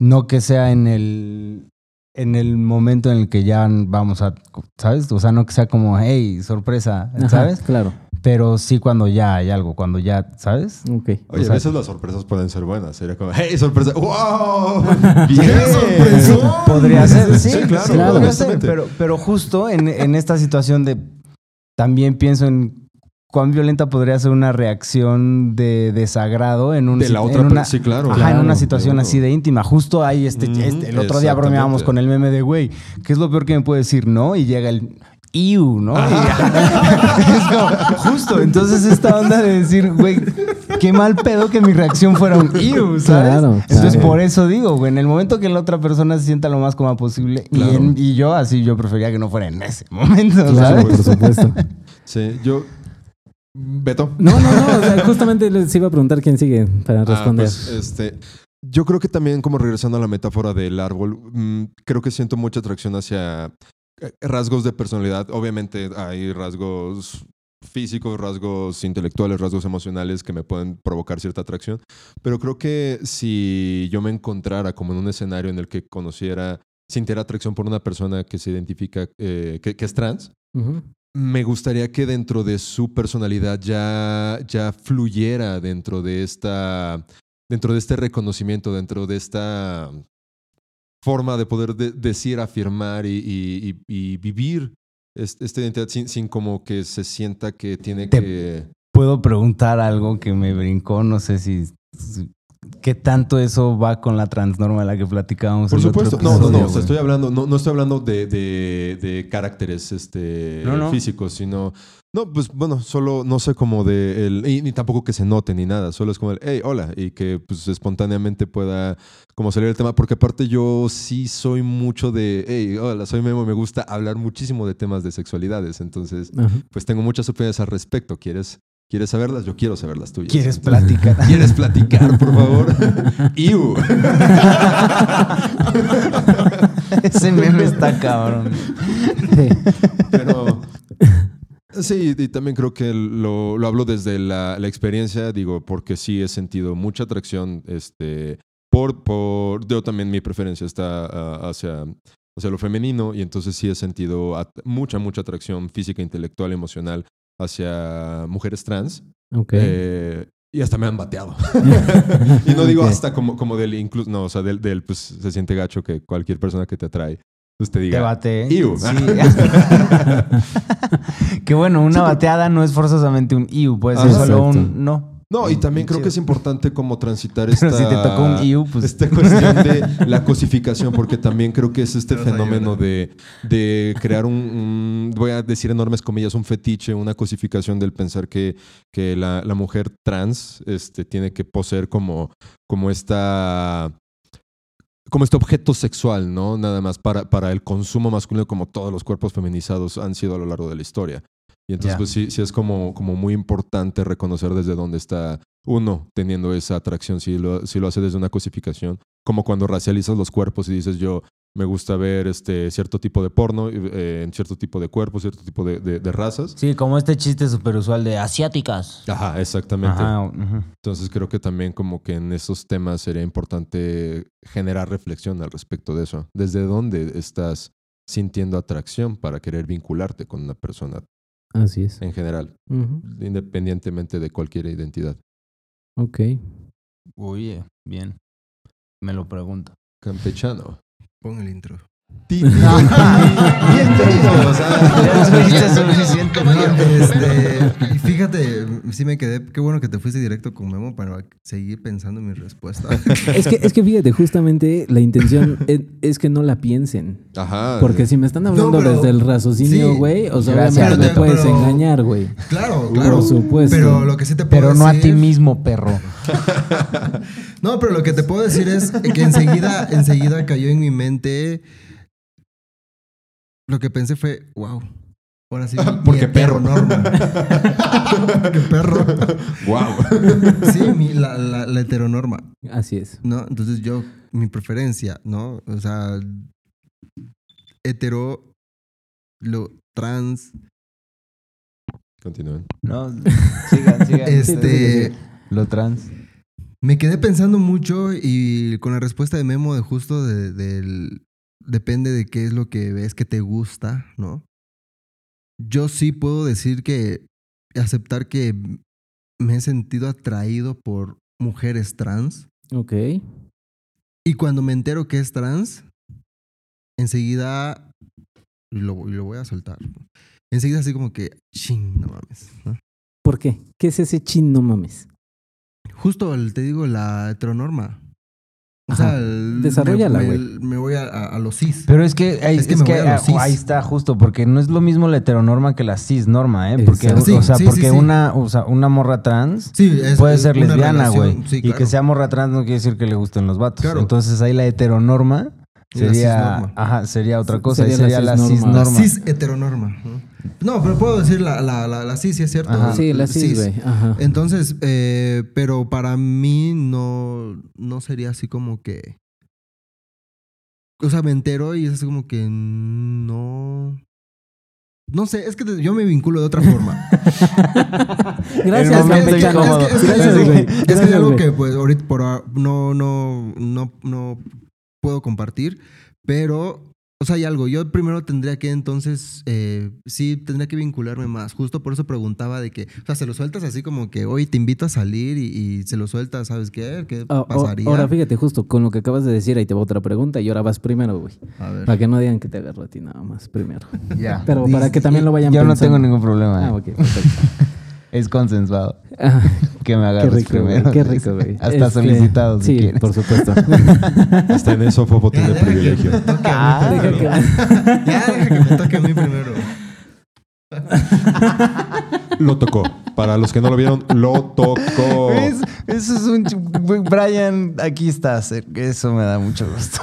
S4: no que sea en el, en el momento en el que ya vamos a, ¿sabes? O sea, no que sea como, hey, sorpresa,
S5: Ajá,
S4: ¿sabes?
S5: Claro.
S4: Pero sí cuando ya hay algo, cuando ya, ¿sabes?
S5: Ok.
S2: Oye,
S4: O sea-
S2: a veces las sorpresas pueden ser buenas. Sería como, ¡hey, sorpresa! ¡Wow!
S6: ¡Qué *laughs*
S2: ¡Bien!
S6: sorpresón!
S4: Podría ser, sí,
S2: Sí, claro,
S5: claro.
S4: podría ser,
S2: honestamente.
S4: pero, pero justo en, en esta situación de también pienso en cuán violenta podría ser una reacción de desagrado en un
S2: De la
S4: en
S2: otra
S4: una,
S2: sí, claro.
S4: Ajá, en una situación así de íntima. Justo ahí este, este- el otro día bromeábamos con el meme de güey, ¿qué es lo peor que me puede decir? No, y llega el iu, ¿no? Y *laughs* es como, justo, entonces esta onda de decir, güey, qué mal pedo que mi reacción fuera un iu, ¿sabes?
S5: Claro,
S4: Entonces por eso digo, güey, en el momento que la otra persona se sienta lo más cómoda posible y,
S2: Claro.
S4: en- y yo así yo prefería que no fuera en ese momento,
S5: Claro,
S4: ¿sabes?
S5: por supuesto.
S2: Sí, yo... Beto.
S5: No, no, no. o sea, *laughs* justamente les iba a preguntar quién sigue para
S2: Ah,
S5: responder.
S2: pues, este, yo creo que también, como regresando a la metáfora del árbol, mm, creo que siento mucha atracción hacia eh, rasgos de personalidad. Obviamente hay rasgos físicos, rasgos intelectuales, rasgos emocionales que me pueden provocar cierta atracción. Pero creo que si yo me encontrara como en un escenario en el que conociera, sintiera atracción por una persona que se identifica, eh, que, que es trans,
S5: Ujú.
S2: Me gustaría que dentro de su personalidad ya, ya fluyera dentro de esta, dentro de este reconocimiento, dentro de esta forma de poder de- decir, afirmar y, y- y- y vivir es- esta identidad sin, sin como que se sienta que tiene
S4: Te-
S2: que...
S4: Puedo preguntar algo que me brincó, no sé si, si- qué tanto eso va con la transnorma de la que platicábamos.
S2: Por supuesto, no, no, no, o sea, estoy hablando, no, no estoy hablando de, de, de caracteres este,
S4: No, no.
S2: físicos, sino, no, pues bueno, solo, no sé cómo de, el, y ni tampoco que se note ni nada, solo es como el, hey, hola, y que pues espontáneamente pueda como salir el tema, porque aparte yo sí soy mucho de, hey, hola, soy Memo, me gusta hablar muchísimo de temas de sexualidades, entonces,
S5: Ajá.
S2: pues tengo muchas opiniones al respecto, ¿quieres, ¿quieres saberlas? Yo quiero saber las tuyas.
S4: ¿Quieres platicar? *laughs*
S2: ¿Quieres platicar, por favor? *laughs* Iu. *laughs*
S4: Ese meme está cabrón.
S5: Sí.
S2: Pero sí, y también creo que lo, lo hablo desde la, la experiencia, digo, porque sí he sentido mucha atracción, este, por, por, yo también mi preferencia está ah, hacia, hacia lo femenino y entonces sí he sentido mucha, mucha atracción física, intelectual, emocional hacia mujeres trans.
S5: Ok.
S2: Eh, y hasta me han bateado. *laughs* y no digo hasta como, como del incluso, no, o sea, del, del, pues se siente gacho que cualquier persona que te atrae, pues te diga,
S4: Te bate.
S2: Iu.
S4: Sí. *laughs* *laughs* que bueno, una bateada no es forzosamente un iu, puede ser solo un no.
S2: No, y también creo que es importante como transitar
S4: Pero *laughs*
S2: esta,
S4: si te tocó un iu, pues
S2: esta cuestión de *laughs* la cosificación, porque también creo que es este fenómeno de, de crear un, un- voy a decir enormes comillas, un fetiche, una cosificación del pensar que, que la, la mujer trans este, tiene que poseer como, como esta como este objeto sexual, ¿no? Nada más para, para el consumo masculino, como todos los cuerpos feminizados han sido a lo largo de la historia. Y entonces, pues sí, sí es como, como muy importante reconocer desde dónde está uno teniendo esa atracción, si lo, si lo hace desde una cosificación, como cuando racializas los cuerpos y dices yo Me gusta ver este cierto tipo de porno, eh, en cierto tipo de cuerpo, cierto tipo de, de- de razas.
S4: Sí, como este chiste súper usual de asiáticas.
S2: Ajá, exactamente.
S4: Ajá.
S2: Entonces creo que también como que en esos temas sería importante generar reflexión al respecto de eso. ¿Desde dónde estás sintiendo atracción para querer vincularte con una persona
S5: Así es.
S2: en general, independientemente de cualquier identidad?
S5: Ok.
S4: Oye, bien. Me lo pregunto.
S2: Campechano.
S6: Pon el intro.
S2: Bienvenidos a-
S4: suficiente
S6: No, este, y fíjate, sí me quedé. Qué bueno que te fuiste directo con Memo para seguir pensando en mi respuesta. *laughs*
S5: Es que, es que fíjate, justamente la intención *laughs* es, es que no la piensen.
S2: Ajá.
S5: Porque si me están hablando
S6: No, pero-
S5: desde el raciocinio,
S6: sí.
S5: güey, o sea,
S4: Gracias,
S5: obviamente me puedes
S6: pero-
S5: engañar, güey.
S6: Claro, claro.
S5: Por supuesto.
S6: Pero lo que sí te puedo
S4: Pero no a ti mismo, perro. *laughs*
S6: No, pero lo que te puedo decir es que enseguida, enseguida cayó en mi mente. Lo que pensé fue, wow. Ahora sí. *laughs* *laughs*
S2: Porque perro.
S6: heteronorma. Porque perro.
S2: Wow.
S6: Sí, mi- la, la, la heteronorma,
S5: Así es.
S6: ¿no? Entonces yo, mi preferencia, ¿no? O sea, hetero, lo trans,
S2: Continúen.
S4: No, sigan, sigan.
S6: este...
S4: Lo trans.
S6: Me quedé pensando mucho y con la respuesta de Memo de justo de- del depende de qué es lo que ves que te gusta, ¿no? Yo sí puedo decir que aceptar que me he sentido atraído por mujeres trans
S5: Ok.
S6: y cuando me entero que es trans, enseguida y lo, lo voy a soltar. Enseguida así como que, ching, no mames. ¿no?
S5: ¿Por qué? ¿Qué es ese chin no mames?
S6: Justo te digo la heteronorma. O sea, me,
S5: güey.
S6: me- me voy a, a- a los cis.
S4: Pero es que, ahí,
S6: Es
S4: es
S6: que
S4: que,
S6: me voy a los
S4: ah,
S6: cis.
S4: ahí está justo, porque no es lo mismo la heteronorma que la cisnorma, ¿eh? Porque, o sea,
S6: Sí,
S4: porque
S6: sí.
S4: Una, o sea, una morra trans
S6: Sí, es-
S4: puede ser lesbiana, güey.
S6: sí,
S4: Y que sea morra trans no quiere decir que le gusten los vatos.
S6: Claro.
S4: Entonces ahí la heteronorma
S6: la
S4: sería, ajá, sería otra cosa. Ahí
S5: sería la
S4: sería la
S5: cisnorma.
S6: La
S4: cisnorma.
S6: cis heteronorma. ¿no? No, pero puedo decir la, la, la, la cis, sí es cierto.
S4: Ajá.
S5: Sí, la cis, güey. Ajá.
S6: Entonces, eh, pero para mí no, no sería así como que. O sea, me entero y es así como que no. No sé, es que te- yo me vinculo de otra forma. *laughs*
S5: Gracias.
S6: Es que- es que-
S5: Gracias,
S6: es que-
S5: güey.
S6: Es que
S5: Gracias,
S6: hay algo que pues ahorita por ahora no, no, no, no puedo compartir, pero, o sea, hay algo. Yo primero tendría que entonces, eh, sí, tendría que vincularme más. Justo por eso preguntaba de que, o sea, se lo sueltas así como que hoy te invito a salir y, y se lo sueltas, ¿sabes qué? ¿Qué
S5: Ah,
S6: pasaría?
S5: ahora fíjate, justo con lo que acabas de decir, ahí te va otra pregunta y ahora vas primero, güey.
S6: a ver.
S5: Para que no digan que te agarro a ti nada más primero.
S4: Ya. *laughs*
S5: Pero para que también lo vayan
S4: Yo no tengo ningún problema.
S5: Ah,
S4: ¿eh?
S5: ok, perfecto. *laughs*
S4: Es consensuado
S5: Ah, *laughs*
S4: que me
S5: qué
S4: agarres
S5: rico, güey.
S4: primero.
S5: Qué rico, güey.
S4: Hasta
S5: Es que-
S4: solicitado, si
S5: Sí,
S4: quieres.
S5: por supuesto. *laughs*
S2: Hasta en eso Fofo tiene
S6: deja que
S2: privilegio.
S6: me toque a mí
S5: Ah,
S6: primero.
S5: deja que-
S6: Ya, deja que me toque a mí primero. *laughs*
S2: Lo tocó. Para los que no lo vieron, lo tocó.
S4: ¿Ves? Eso es un... Brian, aquí estás. eh, Eso me da mucho gusto.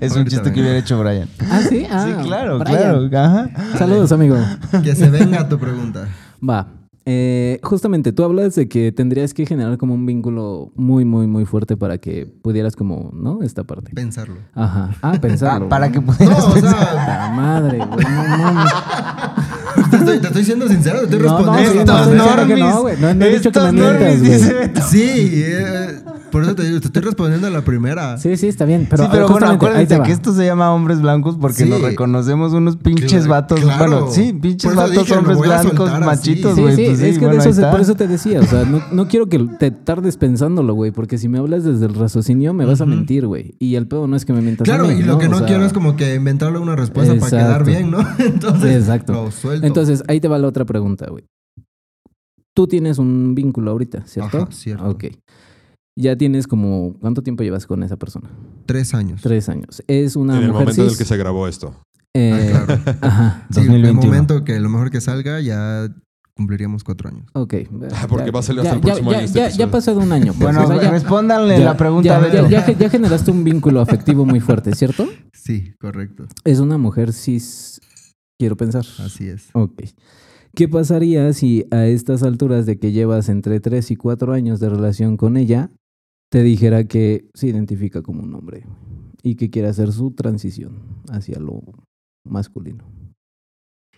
S4: es un
S6: Ahorita
S4: chiste que
S6: vengo.
S4: hubiera hecho Brian.
S5: Ah, sí, ah,
S4: sí, claro,
S5: Brian.
S4: claro. Ajá.
S5: Saludos, amigo.
S6: Que se venga tu pregunta.
S5: Va. Eh, justamente, tú hablas de que tendrías que generar como un vínculo muy, muy, muy fuerte para que pudieras como, ¿no? Esta parte.
S6: Pensarlo.
S5: Ajá. Ah, pensarlo.
S4: Ah, para que
S6: No,
S4: pudieras
S6: o
S4: pensar.
S6: sea,
S5: La madre, güey. No, no, no.
S6: te estoy, te estoy siendo sincero, te estoy
S5: No, no,
S6: respondiendo.
S5: no, no, claro que no, güey. No, no he dicho que me mientas, güey.
S6: Sí, eh, por eso te digo, te estoy respondiendo a la primera.
S5: Sí, sí, está bien. Pero,
S4: sí, pero bueno, acuérdense que esto se llama hombres blancos porque
S6: Sí.
S4: nos reconocemos unos pinches
S6: Claro,
S4: vatos.
S6: claro.
S4: Bueno, sí, pinches vatos,
S6: dije,
S4: hombres blancos, machitos,
S5: Sí,
S4: güey.
S5: sí,
S4: pues
S5: es que
S4: bueno,
S5: de eso se- por eso te decía, o sea, no, no quiero que te tardes pensándolo, güey, porque si me hablas desde el raciocinio me vas a mentir, güey. Y el pedo no es que me mientas
S6: Claro,
S5: a mí,
S6: y lo que no
S5: O sea,
S6: quiero es como que inventarle una respuesta para quedar bien, ¿no? *laughs* Entonces,
S5: Exacto.
S6: lo suelto.
S5: Entonces, ahí te va la otra pregunta, güey. Tú tienes un vínculo ahorita, ¿cierto?
S6: Ajá, cierto.
S5: Ok. Ya tienes como... ¿Cuánto tiempo llevas con esa persona?
S6: Tres años.
S5: Tres años. Es una
S2: En el
S5: mujer
S2: momento en el
S5: cis?
S2: que se grabó esto.
S5: Eh,
S6: Ah, claro. *laughs*
S5: Ajá.
S6: Sí, el
S4: 2021.
S6: momento que lo mejor que salga ya cumpliríamos cuatro años.
S5: Ok.
S2: Ah, porque va a salir hasta
S5: ya,
S2: el próximo
S5: ya,
S2: año este
S5: ya,
S2: episodio.
S5: ya ha pasado un año. pues,
S4: Bueno,
S5: o sea, ya-
S4: respóndanle
S5: ya-
S4: la pregunta
S5: ya,
S4: a
S5: ya,
S4: Beto.
S5: ya, ya generaste un vínculo afectivo muy fuerte, ¿cierto?
S6: Sí, correcto.
S5: Es una mujer cis, quiero pensar.
S6: Así es.
S5: Ok. ¿Qué pasaría si a estas alturas de que llevas entre 3 y 4 años de relación con ella, te dijera que se identifica como un hombre? y que quiere hacer su transición hacia lo masculino.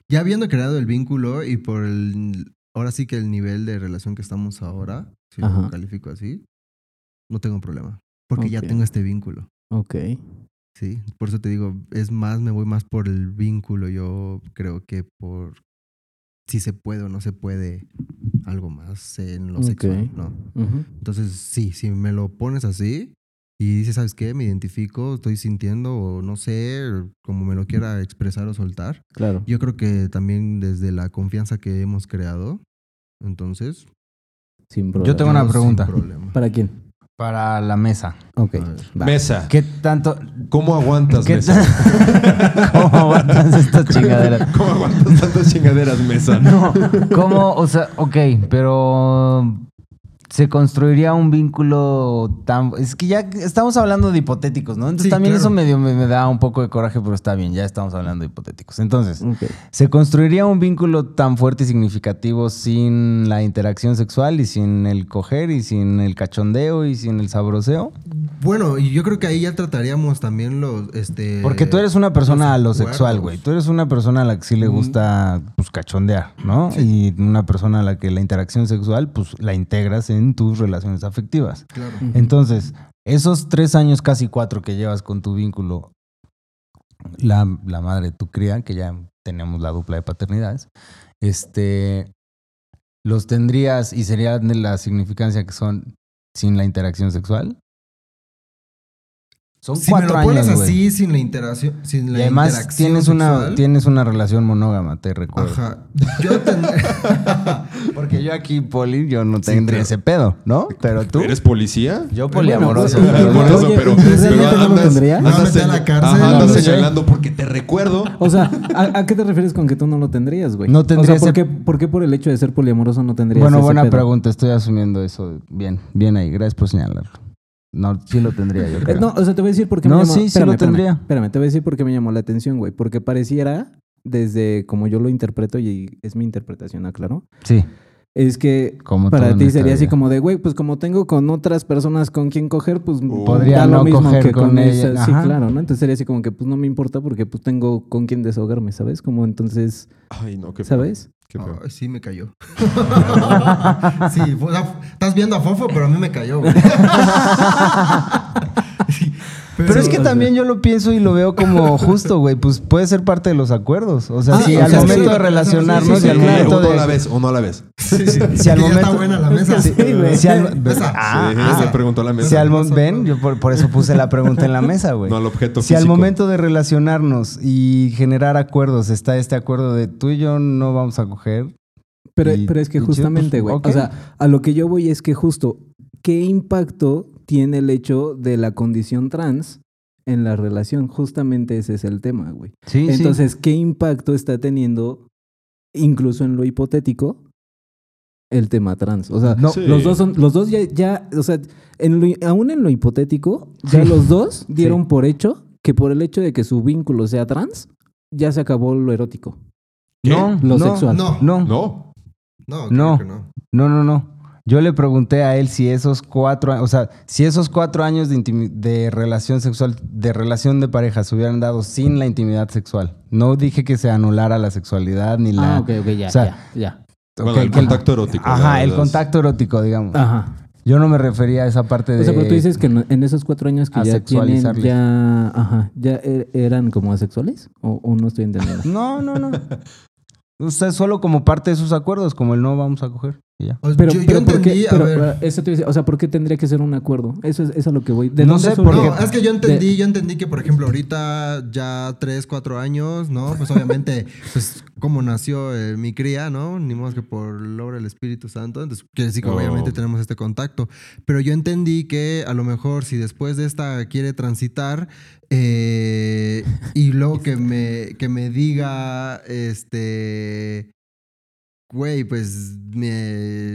S6: Ya habiendo creado el vínculo y por el. Ahora sí que el nivel de relación que estamos ahora, si
S5: Ajá.
S6: lo califico así, no tengo problema. Porque ya tengo este vínculo.
S5: Ok.
S6: Sí, por eso te digo, es más, me voy más por el vínculo. Yo creo que por si se puede o no se puede algo más en lo
S5: Ok.
S6: sexual, ¿no? Entonces, sí, si me lo pones así y dices, ¿sabes qué? Me identifico, estoy sintiendo o no sé, como me lo quiera expresar o soltar.
S5: Claro.
S6: Yo creo que también desde la confianza que hemos creado, entonces...
S5: Sin problema.
S4: Yo tengo una pregunta.
S6: problema.
S5: ¿Para quién?
S4: Para la mesa.
S5: Ok. Va.
S2: Mesa.
S4: ¿Qué tanto...
S2: ¿Cómo aguantas,
S4: ¿Qué
S2: Mesa? *laughs*
S4: ¿Cómo aguantas estas chingaderas?
S2: ¿Cómo aguantas tantas chingaderas, Mesa?
S4: No, ¿cómo? O sea, ok, pero se construiría un vínculo tan... Es que ya estamos hablando de hipotéticos, ¿no? Entonces
S6: Sí,
S4: también
S6: claro.
S4: eso medio me, me da un poco de coraje, pero está bien, ya estamos hablando de hipotéticos. Entonces. ¿se construiría un vínculo tan fuerte y significativo sin la interacción sexual y sin el coger y sin el cachondeo y sin el sabroseo?
S6: Bueno, y yo creo que ahí ya trataríamos también los... Este,
S4: Porque tú eres una persona a lo sexual, güey. Tú eres una persona a la que sí le gusta, pues, cachondear, ¿no? Y una persona a la que la interacción sexual, pues, la integras en tus relaciones afectivas.
S6: Claro.
S4: Entonces, esos tres años, casi cuatro que llevas con tu vínculo, la, la madre de tu cría, que ya tenemos la dupla de paternidades, este, los tendrías y sería de la significancia que son sin la interacción sexual. Son
S6: Si me
S4: cuatro
S6: lo pones
S4: años, güey.
S6: así, sin la interacción, sin la
S4: Y además
S6: interacción
S4: tienes una, tienes una relación monógama, te recuerdo.
S6: Ajá. Yo tendría... *laughs* *laughs*
S4: Yo aquí, Poli, yo no
S6: Sí,
S4: tendría ese pedo, ¿no? Pero tú,
S2: ¿Eres policía?
S4: yo poliamoroso.
S5: Bueno,
S4: pero
S2: Por
S4: tú-
S2: eso,
S5: Oye,
S2: pero,
S5: ¿y
S2: pero
S5: realmente no lo
S6: a la cárcel?
S2: Ajá, andas
S4: No sé.
S2: señalando porque te recuerdo.
S5: O sea, ¿a, a qué te refieres con que tú no lo tendrías, güey?
S4: No tendría
S5: O sea, ¿por
S4: ese-
S5: qué, por qué por el hecho de ser poliamoroso no tendrías
S4: Bueno,
S5: ese
S4: buena
S5: pedo?
S4: pregunta, estoy asumiendo eso. Bien, bien ahí, gracias por señalarlo. No, sí lo tendría yo
S5: Eh. No, o sea, te voy a decir por qué
S4: No,
S5: me llamó...
S4: sí, sí
S5: espérame,
S4: lo
S5: espérame,
S4: tendría.
S5: Espérame, te voy a decir por qué me llamó la atención, güey. Porque pareciera, desde como yo lo interpreto, y es mi interpretación, aclaro,
S4: Sí,
S5: es que
S4: como
S5: para ti sería así como de, güey, pues como tengo con otras personas con quien coger, pues
S4: Podría
S5: da lo
S4: no
S5: mismo
S4: coger
S5: que con,
S4: con
S5: esa. Sí, claro, ¿no? Entonces sería así como que, pues no me importa porque pues tengo con quien desahogarme, ¿sabes? Como entonces,
S2: Ay, no, qué.
S5: ¿sabes?
S2: Qué feo.
S6: Ay, sí, me cayó. *laughs* sí, fue- estás viendo a Fofo, pero a mí me cayó. güey. *laughs*
S4: Pero es que también yo lo pienso y lo veo como *laughs* justo, güey. Pues puede ser parte de los acuerdos. O sea,
S5: Ah,
S4: si
S5: o
S4: al
S5: sea,
S4: momento
S5: sí,
S4: de relacionarnos
S6: sí, sí,
S4: y al momento
S2: uno a la
S4: de.
S2: vez, uno a la vez.
S6: Sí, sí,
S4: Si al
S6: ya
S4: momento-
S6: está buena la mesa.
S5: Sí, güey.
S4: Si al. *laughs* Ah,
S2: sí,
S4: ah.
S2: se preguntó la mesa.
S4: Si al mo-
S6: Mesa,
S4: ven, yo por, por eso puse la pregunta en la mesa, güey.
S2: No al objeto
S4: Si al momento de relacionarnos y generar acuerdos está este acuerdo de tú y yo no vamos a coger.
S5: Pero,
S4: Y-
S5: pero es que
S4: chido,
S5: justamente,
S4: pues,
S5: güey. O sea, a lo que yo voy es que justo, ¿qué impacto tiene el hecho de la condición trans en la relación? Justamente ese es el tema, güey.
S4: Sí,
S5: Entonces, ¿qué impacto está teniendo, incluso en lo hipotético, el tema trans? O sea,
S4: No.
S2: Sí.
S5: los dos son, los dos ya, ya o sea, en lo- aún en lo hipotético, ya los dos *laughs* dieron por hecho que por el hecho de que su vínculo sea trans, ya se acabó lo erótico.
S2: ¿Qué?
S4: No,
S5: Lo
S4: no,
S5: sexual.
S6: No,
S4: No, no,
S2: No.
S6: no,
S4: no.
S6: no,
S4: no, Yo le pregunté a él si esos cuatro, o sea, si esos cuatro años de, intimi- de relación sexual, de relación de pareja se hubieran dado sin la intimidad sexual. No dije que se anulara la sexualidad ni la.
S5: Ah, ok, ok, ya,
S4: o sea,
S5: ya, ya.
S2: Bueno, el
S4: que
S2: contacto erótico.
S4: Ajá, el contacto erótico, digamos.
S5: Ajá.
S4: Yo no me refería a esa parte de.
S5: O sea, pero tú dices que en esos cuatro años que ya tienen, ya, ajá, ya e- eran como asexuales o, o no estoy entendiendo.
S4: No, no, no. O sea, solo como parte de sus acuerdos, como el no vamos a coger. Ya.
S5: Pero,
S6: yo, yo
S5: pero ¿por qué?
S6: entendí, a
S5: Pero,
S6: ver.
S5: eso te o sea, ¿por qué tendría que ser un acuerdo? Eso es, eso es a lo que voy. ¿De
S4: No sé, porque-
S6: No, es que yo entendí, yo entendí que, por ejemplo, ahorita ya tres, cuatro años, ¿no? Pues obviamente, *laughs* pues, cómo nació eh, mi cría, ¿no? Ni más que por obra del Espíritu Santo. Entonces, quiere decir que
S2: Oh.
S6: obviamente tenemos este contacto. Pero yo entendí que a lo mejor si después de esta quiere transitar eh, y luego que me, que me diga, este... Güey, pues me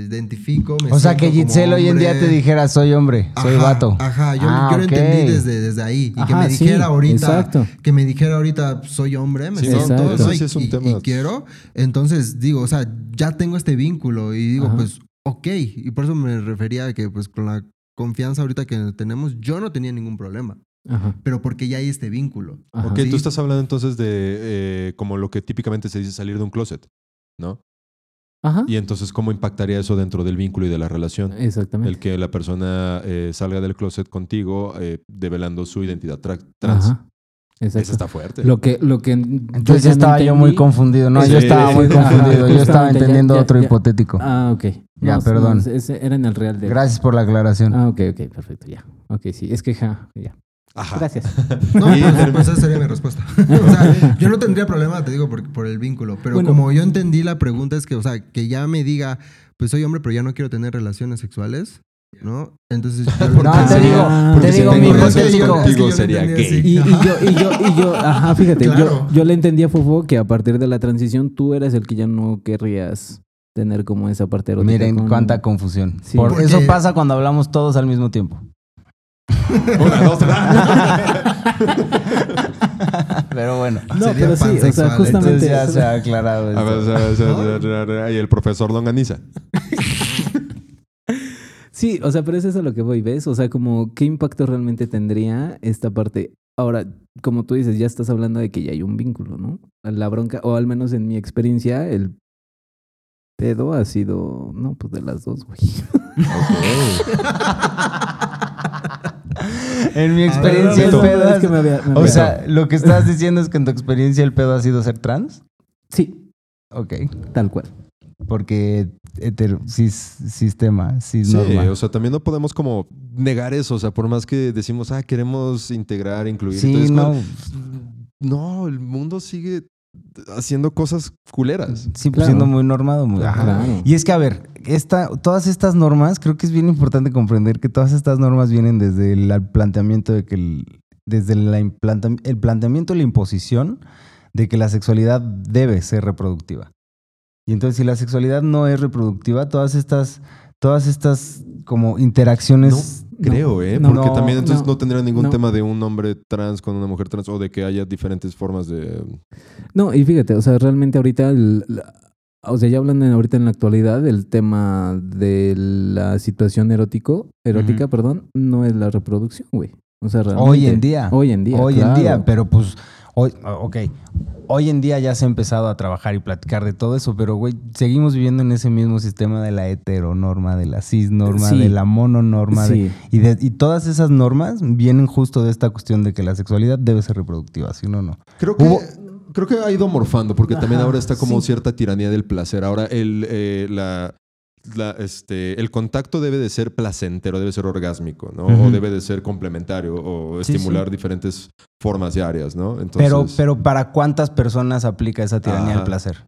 S6: identifico. me
S4: O sea, que Gitzel hoy en día te dijera, soy hombre, soy
S6: Ajá,
S4: vato.
S6: Ajá, yo,
S4: Ah,
S6: yo lo
S4: ok.
S6: entendí desde, desde ahí. Y que me
S5: sí,
S6: dijera ahorita,
S5: exacto.
S6: que me dijera ahorita, soy hombre, me
S2: Sí,
S6: siento,
S5: no,
S6: ¿no?
S2: eso
S6: Y,
S2: sí es un
S6: y-
S2: tema.
S6: y quiero. Entonces, digo, o sea, ya tengo este vínculo y digo,
S5: Ajá.
S6: pues, ok. Y por eso me refería a que, pues, con la confianza ahorita que tenemos, yo no tenía ningún problema.
S5: Ajá.
S6: pero porque ya hay este vínculo.
S5: ajá.
S2: Ok,
S6: Sí.
S2: tú estás hablando entonces de eh, como lo que típicamente se dice salir de un closet, ¿no?
S5: Ajá.
S2: Y entonces, ¿cómo impactaría eso dentro del vínculo y de la relación?
S5: Exactamente.
S2: El que la persona eh, salga del closet contigo eh, develando su identidad tra- trans.
S5: Ajá.
S2: Eso está fuerte.
S5: Lo que, lo que
S4: Entonces
S5: ya
S4: estaba yo muy confundido. No,
S2: Sí,
S4: yo estaba muy
S5: ajá,
S4: confundido. Yo estaba
S5: ya-
S4: entendiendo
S5: ya-
S4: otro
S5: ya.
S4: hipotético.
S5: Ah, ok.
S4: Ya,
S5: No,
S4: perdón.
S5: no, ese era en el real de.
S4: Gracias por la aclaración.
S5: Ah, ok, ok, perfecto, ya. Ok, sí, es que ja, ya.
S2: Ajá.
S5: Gracias. *laughs*
S6: No,
S2: Y-
S6: pues, pues esa sería mi respuesta. *laughs* O sea, yo no tendría problema, te digo, por, por el vínculo. Pero
S5: Bueno.
S6: como yo entendí la pregunta es que, o sea, que ya me diga, pues soy hombre, pero ya no quiero tener relaciones sexuales, ¿no? Entonces, yo *laughs*
S4: No, te digo, te
S5: si
S4: digo, mi
S2: contigo sería gay.
S5: Y, y yo, y yo, y yo, ajá, fíjate,
S6: Claro.
S5: yo, yo le entendí a Fofo que a partir de la transición tú eras el que ya no querrías tener como esa parte erótica.
S4: Miren
S5: con-
S4: cuánta confusión.
S5: Sí.
S4: Por
S6: Porque-
S4: eso pasa cuando hablamos todos al mismo tiempo. *laughs*
S2: Una, dos, tres. *laughs*
S4: Pero bueno.
S5: No,
S6: Sería
S5: pero sí, o sea, justamente.
S4: Entonces ya se ha aclarado
S2: A ver, a ver, a Y el profesor Longaniza. *laughs*
S5: Sí, o sea, pero es eso a lo que voy, ¿ves? O sea, como qué impacto realmente tendría esta parte. Ahora, como tú dices, ya estás hablando de que ya hay un vínculo, ¿no? La bronca, o al menos en mi experiencia, el pedo ha sido, no, pues de las dos, güey.
S4: En mi
S6: ver,
S4: experiencia, el pedo.
S5: es
S4: ha-
S5: que me había- me
S4: O sea, lo que estás diciendo es que en tu experiencia el pedo ha sido ser trans.
S5: sí,
S4: Ok.
S5: tal cual.
S4: Porque hetero, cis, sistema, cis
S2: Sí,
S4: norma.
S2: o sea, también no podemos como negar eso. O sea, por más que decimos, ah, queremos integrar, incluir.
S4: Sí,
S2: entonces,
S4: no.
S2: como- No, el mundo sigue haciendo cosas culeras.
S4: Sí, pues,
S5: Claro.
S4: siendo muy normado. muy-
S2: Ajá.
S5: Claro.
S4: Y es que, a ver, esta, todas estas normas, creo que es bien importante comprender que todas estas normas vienen desde el planteamiento de que el, desde la implanta- el planteamiento y la imposición de que la sexualidad debe ser reproductiva. Y entonces, si la sexualidad no es reproductiva, todas estas, todas estas como interacciones.
S2: Creo, ¿eh?
S5: no,
S2: Porque
S4: no,
S2: también entonces no,
S5: no,
S2: tendría ningún
S5: no.
S2: tema de un hombre trans con una mujer trans o de que haya diferentes formas de...
S5: No, y fíjate, o sea, realmente ahorita, el- la- o sea, ya hablando en- ahorita en la actualidad, el tema de la situación erótico, erótica, perdón, no es la reproducción, güey. O sea, realmente.
S4: Hoy en día.
S5: Hoy en día.
S4: Hoy en día, pero pues, hoy, ok, hoy en día ya se ha empezado a trabajar y platicar de todo eso, pero güey, seguimos viviendo en ese mismo sistema de la heteronorma, de la cisnorma,
S5: Sí.
S4: de la mononorma, de- y, de- y todas esas normas vienen justo de esta cuestión de que la sexualidad debe ser reproductiva, si no, no.
S2: Creo que,
S4: Hubo-
S2: creo que ha ido morfando, porque también ahora está como
S5: sí.
S2: cierta tiranía del placer. Ahora el, eh, la, la, este, el contacto debe de ser placentero, debe ser orgásmico, ¿no? O debe de ser complementario o
S4: Sí,
S2: estimular diferentes formas y áreas, ¿no? Entonces,
S4: Pero, pero ¿para cuántas personas aplica esa tiranía del placer?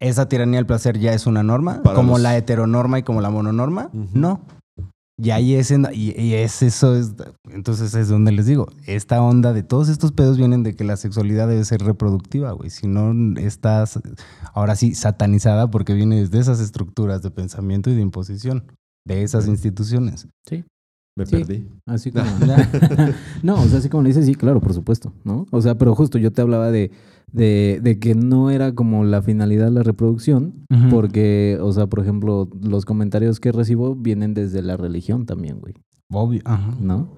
S4: ¿Esa tiranía del placer ya es una norma?
S2: Para
S4: ¿Como
S2: los-
S4: la heteronorma y como la mononorma? No. Y ahí es, en- y, y es eso, es, entonces es donde les digo, esta onda de todos estos pedos vienen de que la sexualidad debe ser reproductiva, güey. Si no, estás ahora sí satanizada porque viene desde esas estructuras de pensamiento y de imposición de esas instituciones.
S2: me
S5: Sí.
S2: perdí.
S5: Así *laughs* como. *laughs* no, o sea, así como le dices, sí, claro, por supuesto, ¿no? O sea, pero justo yo te hablaba de, de, de que no era como la finalidad la reproducción, porque, o sea, por ejemplo, los comentarios que recibo vienen desde la religión también, güey,
S4: Obvio. Ajá.
S5: ¿no?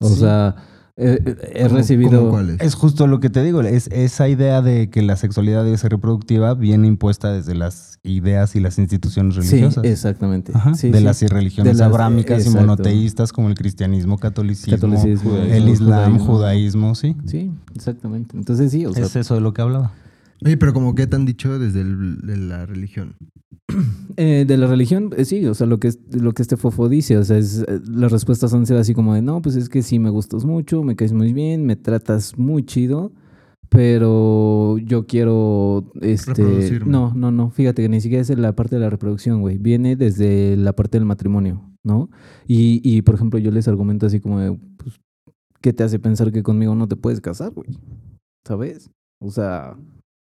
S5: O
S4: Sí.
S5: sea, he
S6: ¿Cómo-
S5: recibido.
S6: cómo cuáles?
S4: Es justo lo que te digo, es esa idea de que la sexualidad debe ser reproductiva viene impuesta desde las ideas y las instituciones
S5: Sí,
S4: religiosas.
S5: exactamente. Sí,
S4: de
S5: sí.
S4: las religiones
S5: De las-
S4: abrámicas y monoteístas como el cristianismo, catolicismo,
S5: Catolicismo,
S2: judaísmo,
S4: el islam,
S5: judaísmo.
S4: judaísmo, sí.
S5: Sí, exactamente. Entonces sí, o sea,
S4: es eso de lo que hablaba.
S6: Oye, pero como que te han dicho desde el- de la religión. *clears throat*
S5: Eh, de la religión, eh, sí, o sea, lo que, es- lo que este fofo dice, o sea, es, eh, las respuestas han sido así como de, no, pues es que sí me gustas mucho, me caes muy bien, me tratas muy chido, pero yo quiero, este, no, no, no, fíjate que ni siquiera es la parte de la reproducción, güey, viene desde la parte del matrimonio, ¿no? Y, y por ejemplo, yo les argumento así como de, pues, ¿qué te hace pensar que conmigo no te puedes casar, güey? ¿Sabes? O sea,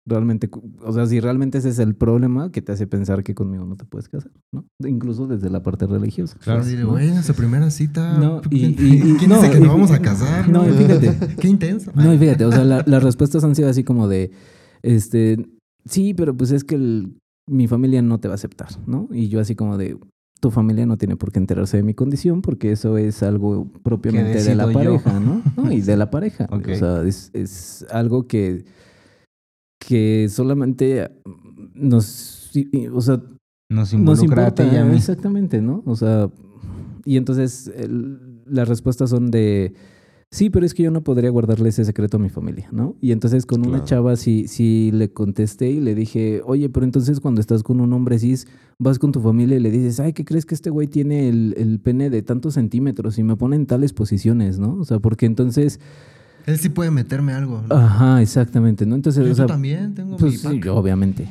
S5: realmente, o sea, si realmente ese es el problema que te hace pensar que conmigo no te puedes casar, ¿no? Incluso desde la parte religiosa.
S6: Claro. Dile,
S5: ¿no?
S6: güey, nuestra primera cita.
S5: No, y-
S6: ¿Quién,
S5: y- y-
S6: quién
S5: no,
S6: dice que
S5: y-
S6: nos vamos a casar?
S5: No, y fíjate. *laughs*
S6: Qué intenso.
S5: No, y fíjate, o sea, la- las respuestas han sido así como de, este, sí, pero pues es que el- mi familia no te va a aceptar, ¿no? Y yo así como de, tu familia no tiene por qué enterarse de mi condición porque eso es algo propiamente de la pareja, ¿no? *laughs* No, y de la pareja. O sea, es, es algo que, que solamente nos, o sea,
S4: Nos
S5: nos
S4: involucra a ti
S5: importa.
S4: y a mí.
S5: Exactamente, ¿no? O sea, y entonces el- las respuestas son de, sí, pero es que yo no podría guardarle ese secreto a mi familia, ¿no? Y entonces con una chava sí, sí le contesté y le dije, oye, pero entonces cuando estás con un hombre cis, vas con tu familia y le dices, ay, ¿qué crees que este güey tiene el, el pene de tantos centímetros y me pone en tales posiciones, ¿no? O sea, porque entonces,
S6: Él sí puede meterme algo. ¿no?
S5: ajá, exactamente, ¿no? Entonces,
S6: Yo
S5: o sea,
S6: también tengo
S5: pues
S6: mi
S5: sí,
S6: pack.
S5: yo obviamente.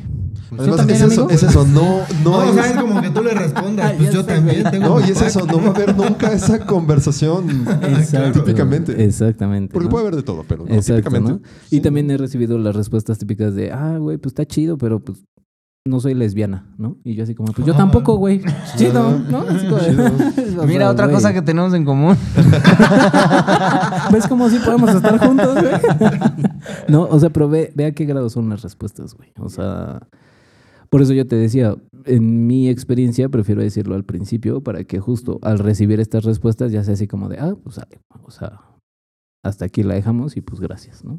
S6: Pues,
S2: Además,
S5: también,
S2: es eso, es eso, no, no,
S6: No,
S2: hay
S6: o sea,
S2: esa-
S6: es como que tú le respondas. *laughs* Pues yo también tengo
S2: no, y es eso, no va a haber nunca esa *laughs* conversación
S5: Exacto.
S2: típicamente.
S5: Exactamente.
S2: Porque
S5: ¿no?
S2: puede haber de todo, pero no,
S5: Exacto,
S2: típicamente.
S5: ¿no? Y también he recibido las respuestas típicas de, ah, güey, pues está chido, pero pues no soy lesbiana, ¿no? Y yo así como, pues yo
S6: Ah,
S5: tampoco, güey. Chido, *laughs* ¿no? Así como de- O *laughs*
S4: Mira, otra
S5: güey,
S4: cosa que tenemos en común. *laughs*
S5: ¿Ves cómo sí podemos estar juntos, güey? no, o sea, pero ve, ve a qué grado son las respuestas, güey. O sea, por eso yo te decía, en mi experiencia prefiero decirlo al principio para que justo al recibir estas respuestas ya sea así como de, ah, pues sale. O sea, hasta aquí la dejamos y pues gracias, ¿no?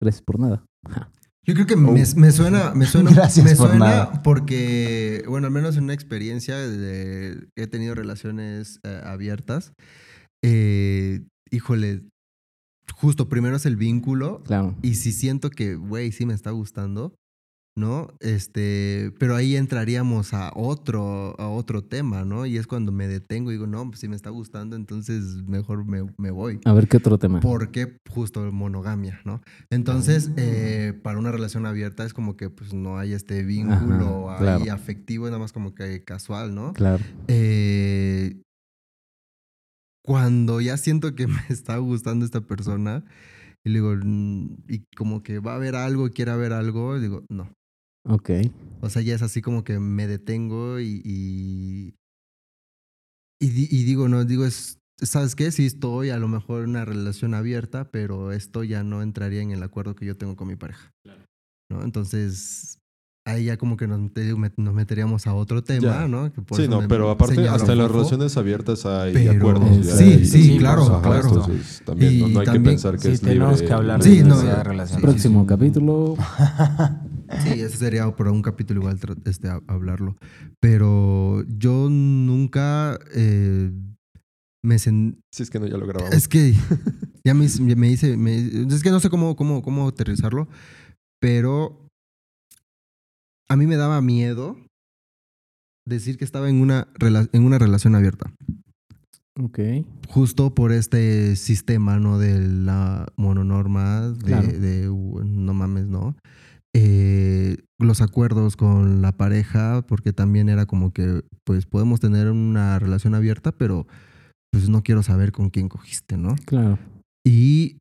S5: Gracias por nada. Ja.
S6: Yo creo que me, me suena, me *laughs* suena,
S4: Gracias
S6: me
S4: por
S6: suena
S4: nada.
S6: porque, bueno, al menos en una experiencia de, he tenido relaciones eh, abiertas. eh, híjole, justo primero es el vínculo
S5: Claro.
S6: y si siento que, güey, sí me está gustando, ¿no? Este, pero ahí entraríamos a otro, a otro tema, ¿no? Y es cuando me detengo y digo, no, pues si me está gustando, entonces mejor me, me voy.
S5: A ver qué otro tema.
S6: Porque justo monogamia, ¿no? Entonces,
S5: Ah.
S6: eh, para una relación abierta es como que pues no hay este vínculo
S5: Ajá, claro.
S6: ahí afectivo, nada más como que casual, ¿no?
S5: Claro.
S6: Eh, cuando ya siento que *laughs* me está gustando esta persona y le digo, mm, y como que va a haber algo, quiere haber algo, digo, no.
S5: Ok.
S6: O sea, ya es así como que me detengo y. Y, y, di- y digo, no, digo, es. ¿Sabes qué? Sí, estoy a lo mejor en una relación abierta, pero esto ya no entraría en el acuerdo que yo tengo con mi pareja. ¿No? Entonces, ahí ya como que nos, meteríamos a otro tema,
S2: Ya.
S6: ¿no? Que por
S2: Sí, no, pero aparte, hasta en las relaciones abiertas hay
S6: Pero-
S2: acuerdos. ya
S5: Sí,
S2: hay-
S6: sí, claro,
S2: Ajá,
S6: claro.
S2: Entonces, también no,
S6: Y
S2: no hay que
S6: también-
S2: pensar que
S4: Sí,
S2: es
S4: tenemos que hablar
S6: Sí,
S4: de
S6: no.
S4: relaciones.
S5: Próximo capítulo. *laughs*
S6: Sí, eso sería para un capítulo igual este, hablarlo. Pero yo nunca eh, me sen-
S2: Sí, es que no, ya lo grabamos.
S6: Es que *laughs* ya me, hice- me hice. me- es que no sé cómo, cómo, cómo aterrizarlo, pero a mí me daba miedo decir que estaba en una, en una relación abierta.
S5: Ok.
S6: Justo por este sistema, ¿no? De la mononorma, de,
S5: Claro.
S6: de, no mames, ¿no? Eh, los acuerdos con la pareja, porque también era como que, pues podemos tener una relación abierta, pero pues no quiero saber con quién cogiste, ¿no?
S5: Claro.
S6: Y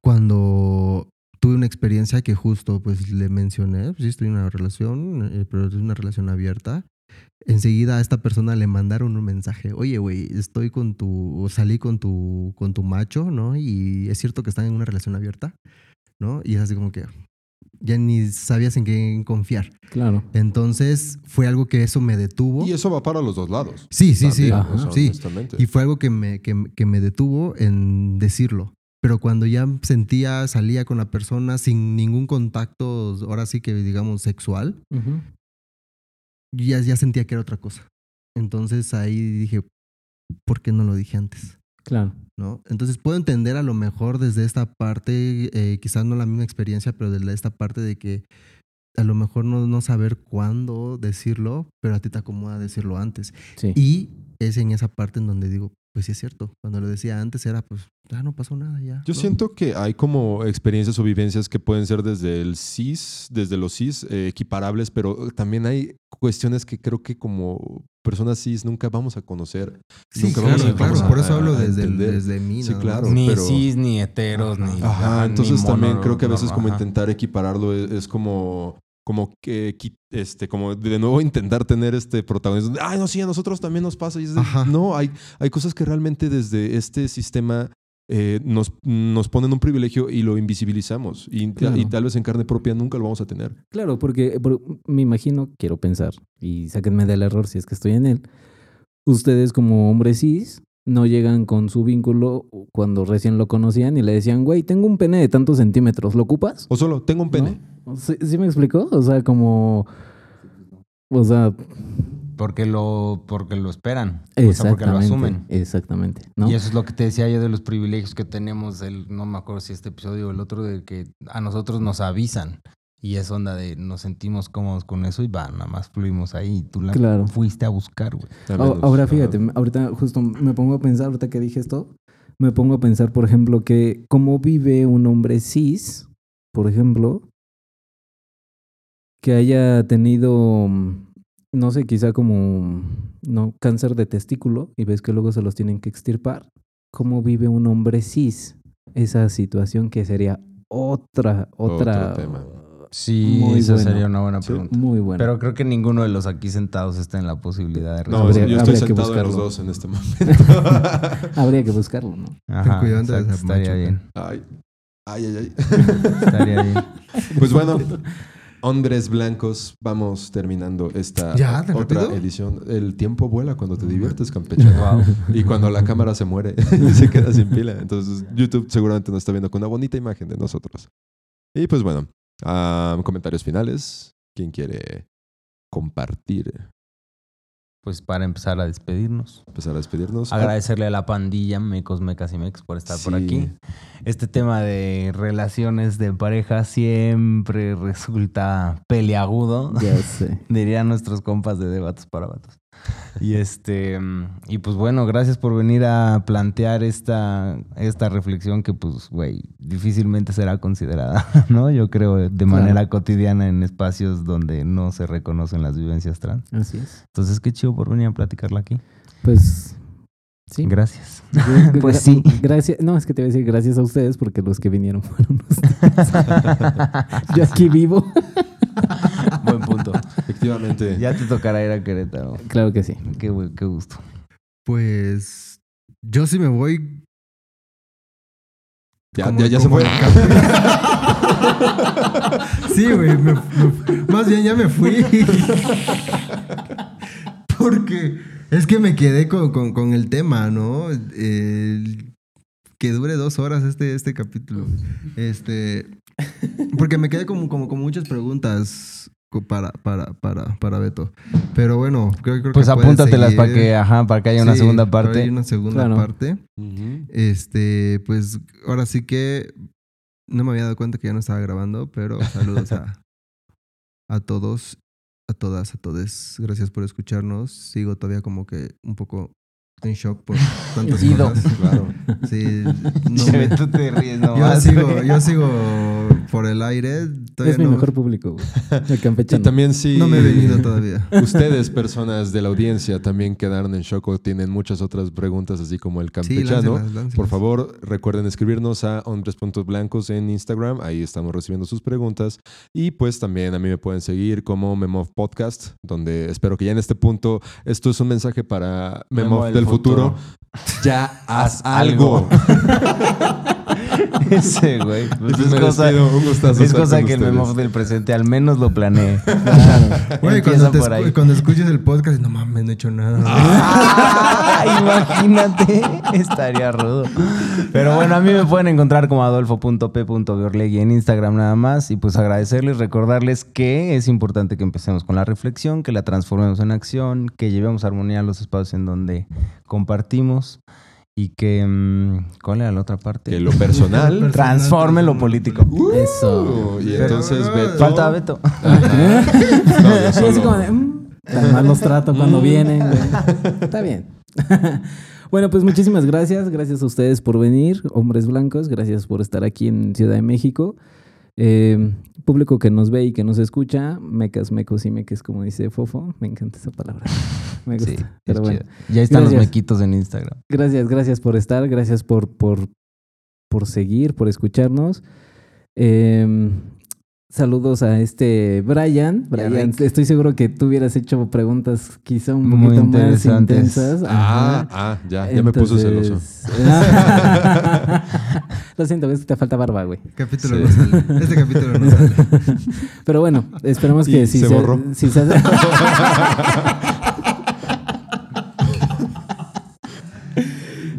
S6: cuando tuve una experiencia que justo pues le mencioné, pues sí estoy en una relación, eh, pero es una relación abierta. Enseguida a esta persona le mandaron un mensaje, oye, güey, estoy con tu, o salí con tu, con tu macho, ¿no? Y es cierto que están en una relación abierta, ¿no? Y es así como que ya ni sabías en quién confiar.
S5: Claro.
S6: Entonces fue algo que eso me detuvo.
S2: Y eso va para los dos lados.
S6: Sí, sí, sí.
S2: También, o sea,
S6: sí.
S2: honestamente.
S6: Y fue algo que me, que, que me detuvo en decirlo. Pero cuando ya sentía, salía con la persona sin ningún contacto, ahora sí que digamos sexual, ya, ya sentía que era otra cosa. Entonces ahí dije, ¿por qué no lo dije antes?
S5: Claro.
S6: ¿No? Entonces puedo entender a lo mejor desde esta parte, eh, quizás no la misma experiencia, pero desde esta parte de que a lo mejor no, no saber cuándo decirlo, pero a ti te acomoda decirlo antes.
S5: Sí.
S6: Y es en esa parte en donde digo, pues sí es cierto. Cuando lo decía antes era, pues, ya no pasó nada, ya.
S2: Yo
S6: ¿no?
S2: siento que hay como experiencias o vivencias que pueden ser desde el CIS, desde los CIS, eh, equiparables, pero también hay cuestiones que creo que como personas CIS nunca vamos a conocer.
S6: Sí,
S2: nunca
S6: claro,
S2: vamos a-
S6: claro.
S2: vamos a-
S6: Por eso hablo desde, el- desde mí.
S2: Sí, claro.
S4: Ni
S2: pero-
S4: cis, ni heteros, ni.
S2: Ajá,
S4: ni
S2: entonces también creo que a veces como
S4: ajá.
S2: intentar equipararlo es, es como como que este como de nuevo intentar tener este protagonismo. Ay, no, sí, a nosotros también nos pasa. Y es de, no, hay, hay cosas que realmente desde este sistema eh, nos, nos ponen un privilegio y lo invisibilizamos. Y,
S5: Claro.
S2: y tal vez en carne propia nunca lo vamos a tener.
S5: Claro, porque por- me imagino, quiero pensar, y sáquenme del error si es que estoy en él, ustedes como hombres cis no llegan con su vínculo cuando recién lo conocían y le decían, güey, tengo un pene de tantos centímetros, ¿lo ocupas?
S2: O solo, tengo un pene.
S5: ¿No? ¿Sí, sí me explicó? O sea, como... O sea,
S4: Porque lo, porque lo esperan. O sea, porque lo asumen.
S5: Exactamente. ¿no?
S4: Y eso es lo que te decía yo de los privilegios que tenemos, el, no me acuerdo si este episodio o el otro, de que a nosotros nos avisan. Y es onda de nos sentimos cómodos con eso y va, nada más fluimos ahí. Y tú la
S5: Claro.
S4: fuiste a buscar, güey.
S5: Ahora fíjate, ahorita justo me pongo a pensar, ahorita que dije esto, me pongo a pensar, por ejemplo, que cómo vive un hombre cis, por ejemplo, que haya tenido, mm, no sé, quizá como, no, cáncer de testículo y ves que luego se los tienen que extirpar. ¿Cómo vive un hombre cis esa situación que sería otra, otra...
S2: Otro tema.
S4: Sí,
S5: Muy
S4: esa
S5: bueno.
S4: sería una buena
S2: Sí.
S4: pregunta.
S5: Muy bueno.
S4: Pero creo que ninguno de los aquí sentados está en la posibilidad de
S2: No,
S5: Habría-
S2: yo estoy sentado en los dos en este momento. *laughs*
S5: Habría que buscarlo, ¿no?
S4: Ajá,
S6: cuidado de
S4: estaría
S6: macho,
S4: bien.
S2: ay, ay, ay, ay.
S4: Estaría bien. *laughs*
S2: Pues bueno, hombres blancos, vamos terminando esta
S6: ¿Ya? ¿Tan
S2: otra
S6: rápido?
S2: edición. El tiempo vuela cuando te diviertes, campechano. Y cuando la cámara se muere *laughs* y se queda sin pila. Entonces, YouTube seguramente nos está viendo con una bonita imagen de nosotros. Y pues bueno, ah, comentarios finales. ¿Quién quiere compartir?
S4: Pues para empezar a despedirnos.
S2: Empezar a despedirnos.
S4: Agradecerle a la pandilla, Mecos, Mecas y Mex, por estar por aquí. Este tema de relaciones de pareja siempre resulta peleagudo,
S5: Ya sé. *laughs*
S4: dirían nuestros compas de debates para vatos. Y este y pues bueno, gracias por venir a plantear esta, esta reflexión que pues, güey, difícilmente será considerada, *laughs* ¿no? Yo creo de manera cotidiana en espacios donde no se reconocen las vivencias trans.
S5: Así es.
S4: Entonces, qué chido por venir a platicarla aquí.
S5: Pues sí.
S4: Gracias. *laughs*
S5: Gra-
S4: Pues sí.
S5: Gracias. No, es que te voy a decir gracias a ustedes porque los que vinieron fueron ustedes. *laughs* Yo aquí vivo.
S4: Buen punto. *laughs* Ya te tocará ir a Querétaro.
S5: Claro que sí.
S4: Qué, qué gusto.
S6: Pues yo sí me voy.
S2: Ya,
S6: como-
S2: ya, ya se fue. *laughs*
S6: sí, güey. me- me- más bien ya me fui. *laughs* Porque es que me quedé con, con- con el tema, ¿no? El- que dure dos horas este, este capítulo. Este. Porque me quedé como, como, como muchas preguntas para, para, para, para Beto. Pero bueno, creo, creo
S4: Pues
S6: que puede
S4: apúntatelas para que, ajá, para que haya una
S6: Sí,
S4: segunda
S6: para
S4: parte.
S6: que haya una segunda
S5: Claro.
S6: parte.
S2: Ujú.
S6: Este, pues ahora sí que no me había dado cuenta que ya no estaba grabando, pero saludos a, *laughs* a todos, a todas, a todos. Gracias por escucharnos. Sigo todavía como que un poco en shock por tantas
S4: Ido.
S6: cosas. *laughs*
S2: Claro.
S6: Sí, *laughs* no me-
S4: tú te ríes
S6: yo
S4: nomás.
S6: sigo, yo sigo por el aire.
S5: Es mi
S6: no,
S5: mejor público. El *laughs*
S2: Y
S5: campechano.
S2: también sí.
S6: no me he venido todavía. *laughs*
S2: Ustedes, personas de la audiencia, también quedaron en shock o tienen muchas otras preguntas, así como el
S6: Sí,
S2: campechano.
S6: láncelas, láncelas.
S2: Por favor, recuerden escribirnos a hombres.blancos en Instagram. Ahí estamos recibiendo sus preguntas. Y pues también a mí me pueden seguir como Memov Podcast, donde espero que ya en este punto esto es un mensaje para
S4: Memo
S2: Memov
S4: del
S2: del futuro. Ya *laughs* haz algo. *laughs*
S4: Ese, güey. Pues es cosa,
S2: despido. Un gustazo
S4: es cosa que el memo del presente al menos lo. *laughs*
S6: Güey,
S4: Empieza
S6: cuando, te
S4: por ahí.
S6: escu- cuando escuches el podcast, no mames, no he hecho nada.
S4: Ah, *laughs* imagínate, estaría rudo. Pero bueno, a mí me pueden encontrar como adolfo.p.beorlegui en Instagram nada más. Y pues agradecerles, recordarles que es importante que empecemos con la reflexión, que la transformemos en acción, que llevemos armonía a los espacios en donde compartimos y que... mm, ¿Cuál era la otra parte?
S2: Que lo personal. *laughs*
S4: Transforme lo político.
S5: Eso.
S2: Y entonces Beto.
S4: Falta Beto. *laughs*
S2: No, solo-
S5: como de, "Mm, tan mal los trato cuando vienen. güey". *laughs* Está bien. bueno, pues muchísimas gracias. Gracias a ustedes por venir, hombres blancos. Gracias por estar aquí en Ciudad de México. Eh, público que nos ve y que nos escucha, mecas, mecos y meques, como dice Fofo. Me encanta esa palabra. *laughs* Me gusta.
S4: Sí,
S5: Pero bueno.
S4: Ya están los mequitos en Instagram.
S5: gracias, gracias por estar. Gracias por, por, por seguir, por escucharnos. Eh, saludos a este Brian. Brian, estoy seguro que tú hubieras hecho preguntas quizá un
S4: Muy
S5: poquito más intensas.
S2: Ah, ah, ya, ya me puso celoso. *laughs* *laughs*
S5: Lo siento, es que te falta barba, güey.
S6: Capítulo
S2: Sí.
S6: no sale. Este capítulo no sale. *laughs*
S5: Pero bueno, esperemos que si
S2: se borró.
S5: si se- *laughs*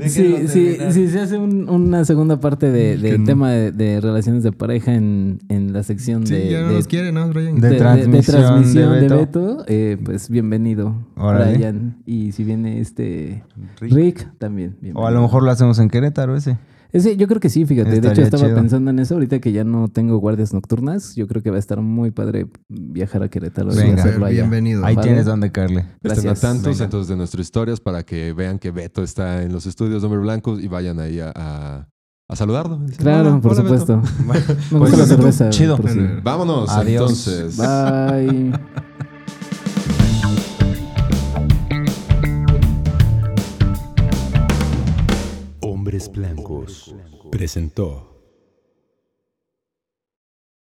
S5: Sí,
S4: los
S5: sí,
S4: terminan.
S5: sí, se hace un- una segunda parte de, del
S6: no.
S5: tema de, de relaciones de pareja en, en la sección
S6: Sí,
S5: de,
S6: ya no
S5: de-
S6: nos quiere, ¿no, Brian?
S4: De transmisión
S5: transmisión
S4: de
S5: de
S4: Beto.
S5: Beto, eh, pues bienvenido,
S4: Órale.
S5: Brian. Y si viene este
S4: Rick.
S5: Rick, también.
S4: O a
S5: bienvenido.
S4: lo mejor lo hacemos en Querétaro ese.
S5: Ese, yo creo que sí, fíjate. de hecho,
S4: Estaría
S5: estaba
S4: chido.
S5: pensando en eso ahorita que ya no tengo guardias nocturnas. Yo creo que va a estar muy padre viajar a Querétaro y
S4: Venga.
S5: hacerlo allá.
S6: Bienvenido.
S4: Ahí
S5: Vale.
S4: tienes donde caerle.
S2: Estén
S5: Gracias.
S2: atentos
S4: Venga.
S2: entonces de nuestras historias para que vean que Beto está en los estudios de Hombre Blanco y vayan ahí a, a- a saludarlo. Dicen,
S5: Claro,
S2: "Hola,
S5: por
S2: hola, Beto".
S5: supuesto. *laughs* Me
S4: Pues,
S5: gusta la
S4: Beto,
S5: cerveza.
S4: chido.
S5: por si-
S2: Vámonos
S4: Adiós.
S2: entonces.
S5: Bye. *laughs*
S7: Hombres Blancos presentó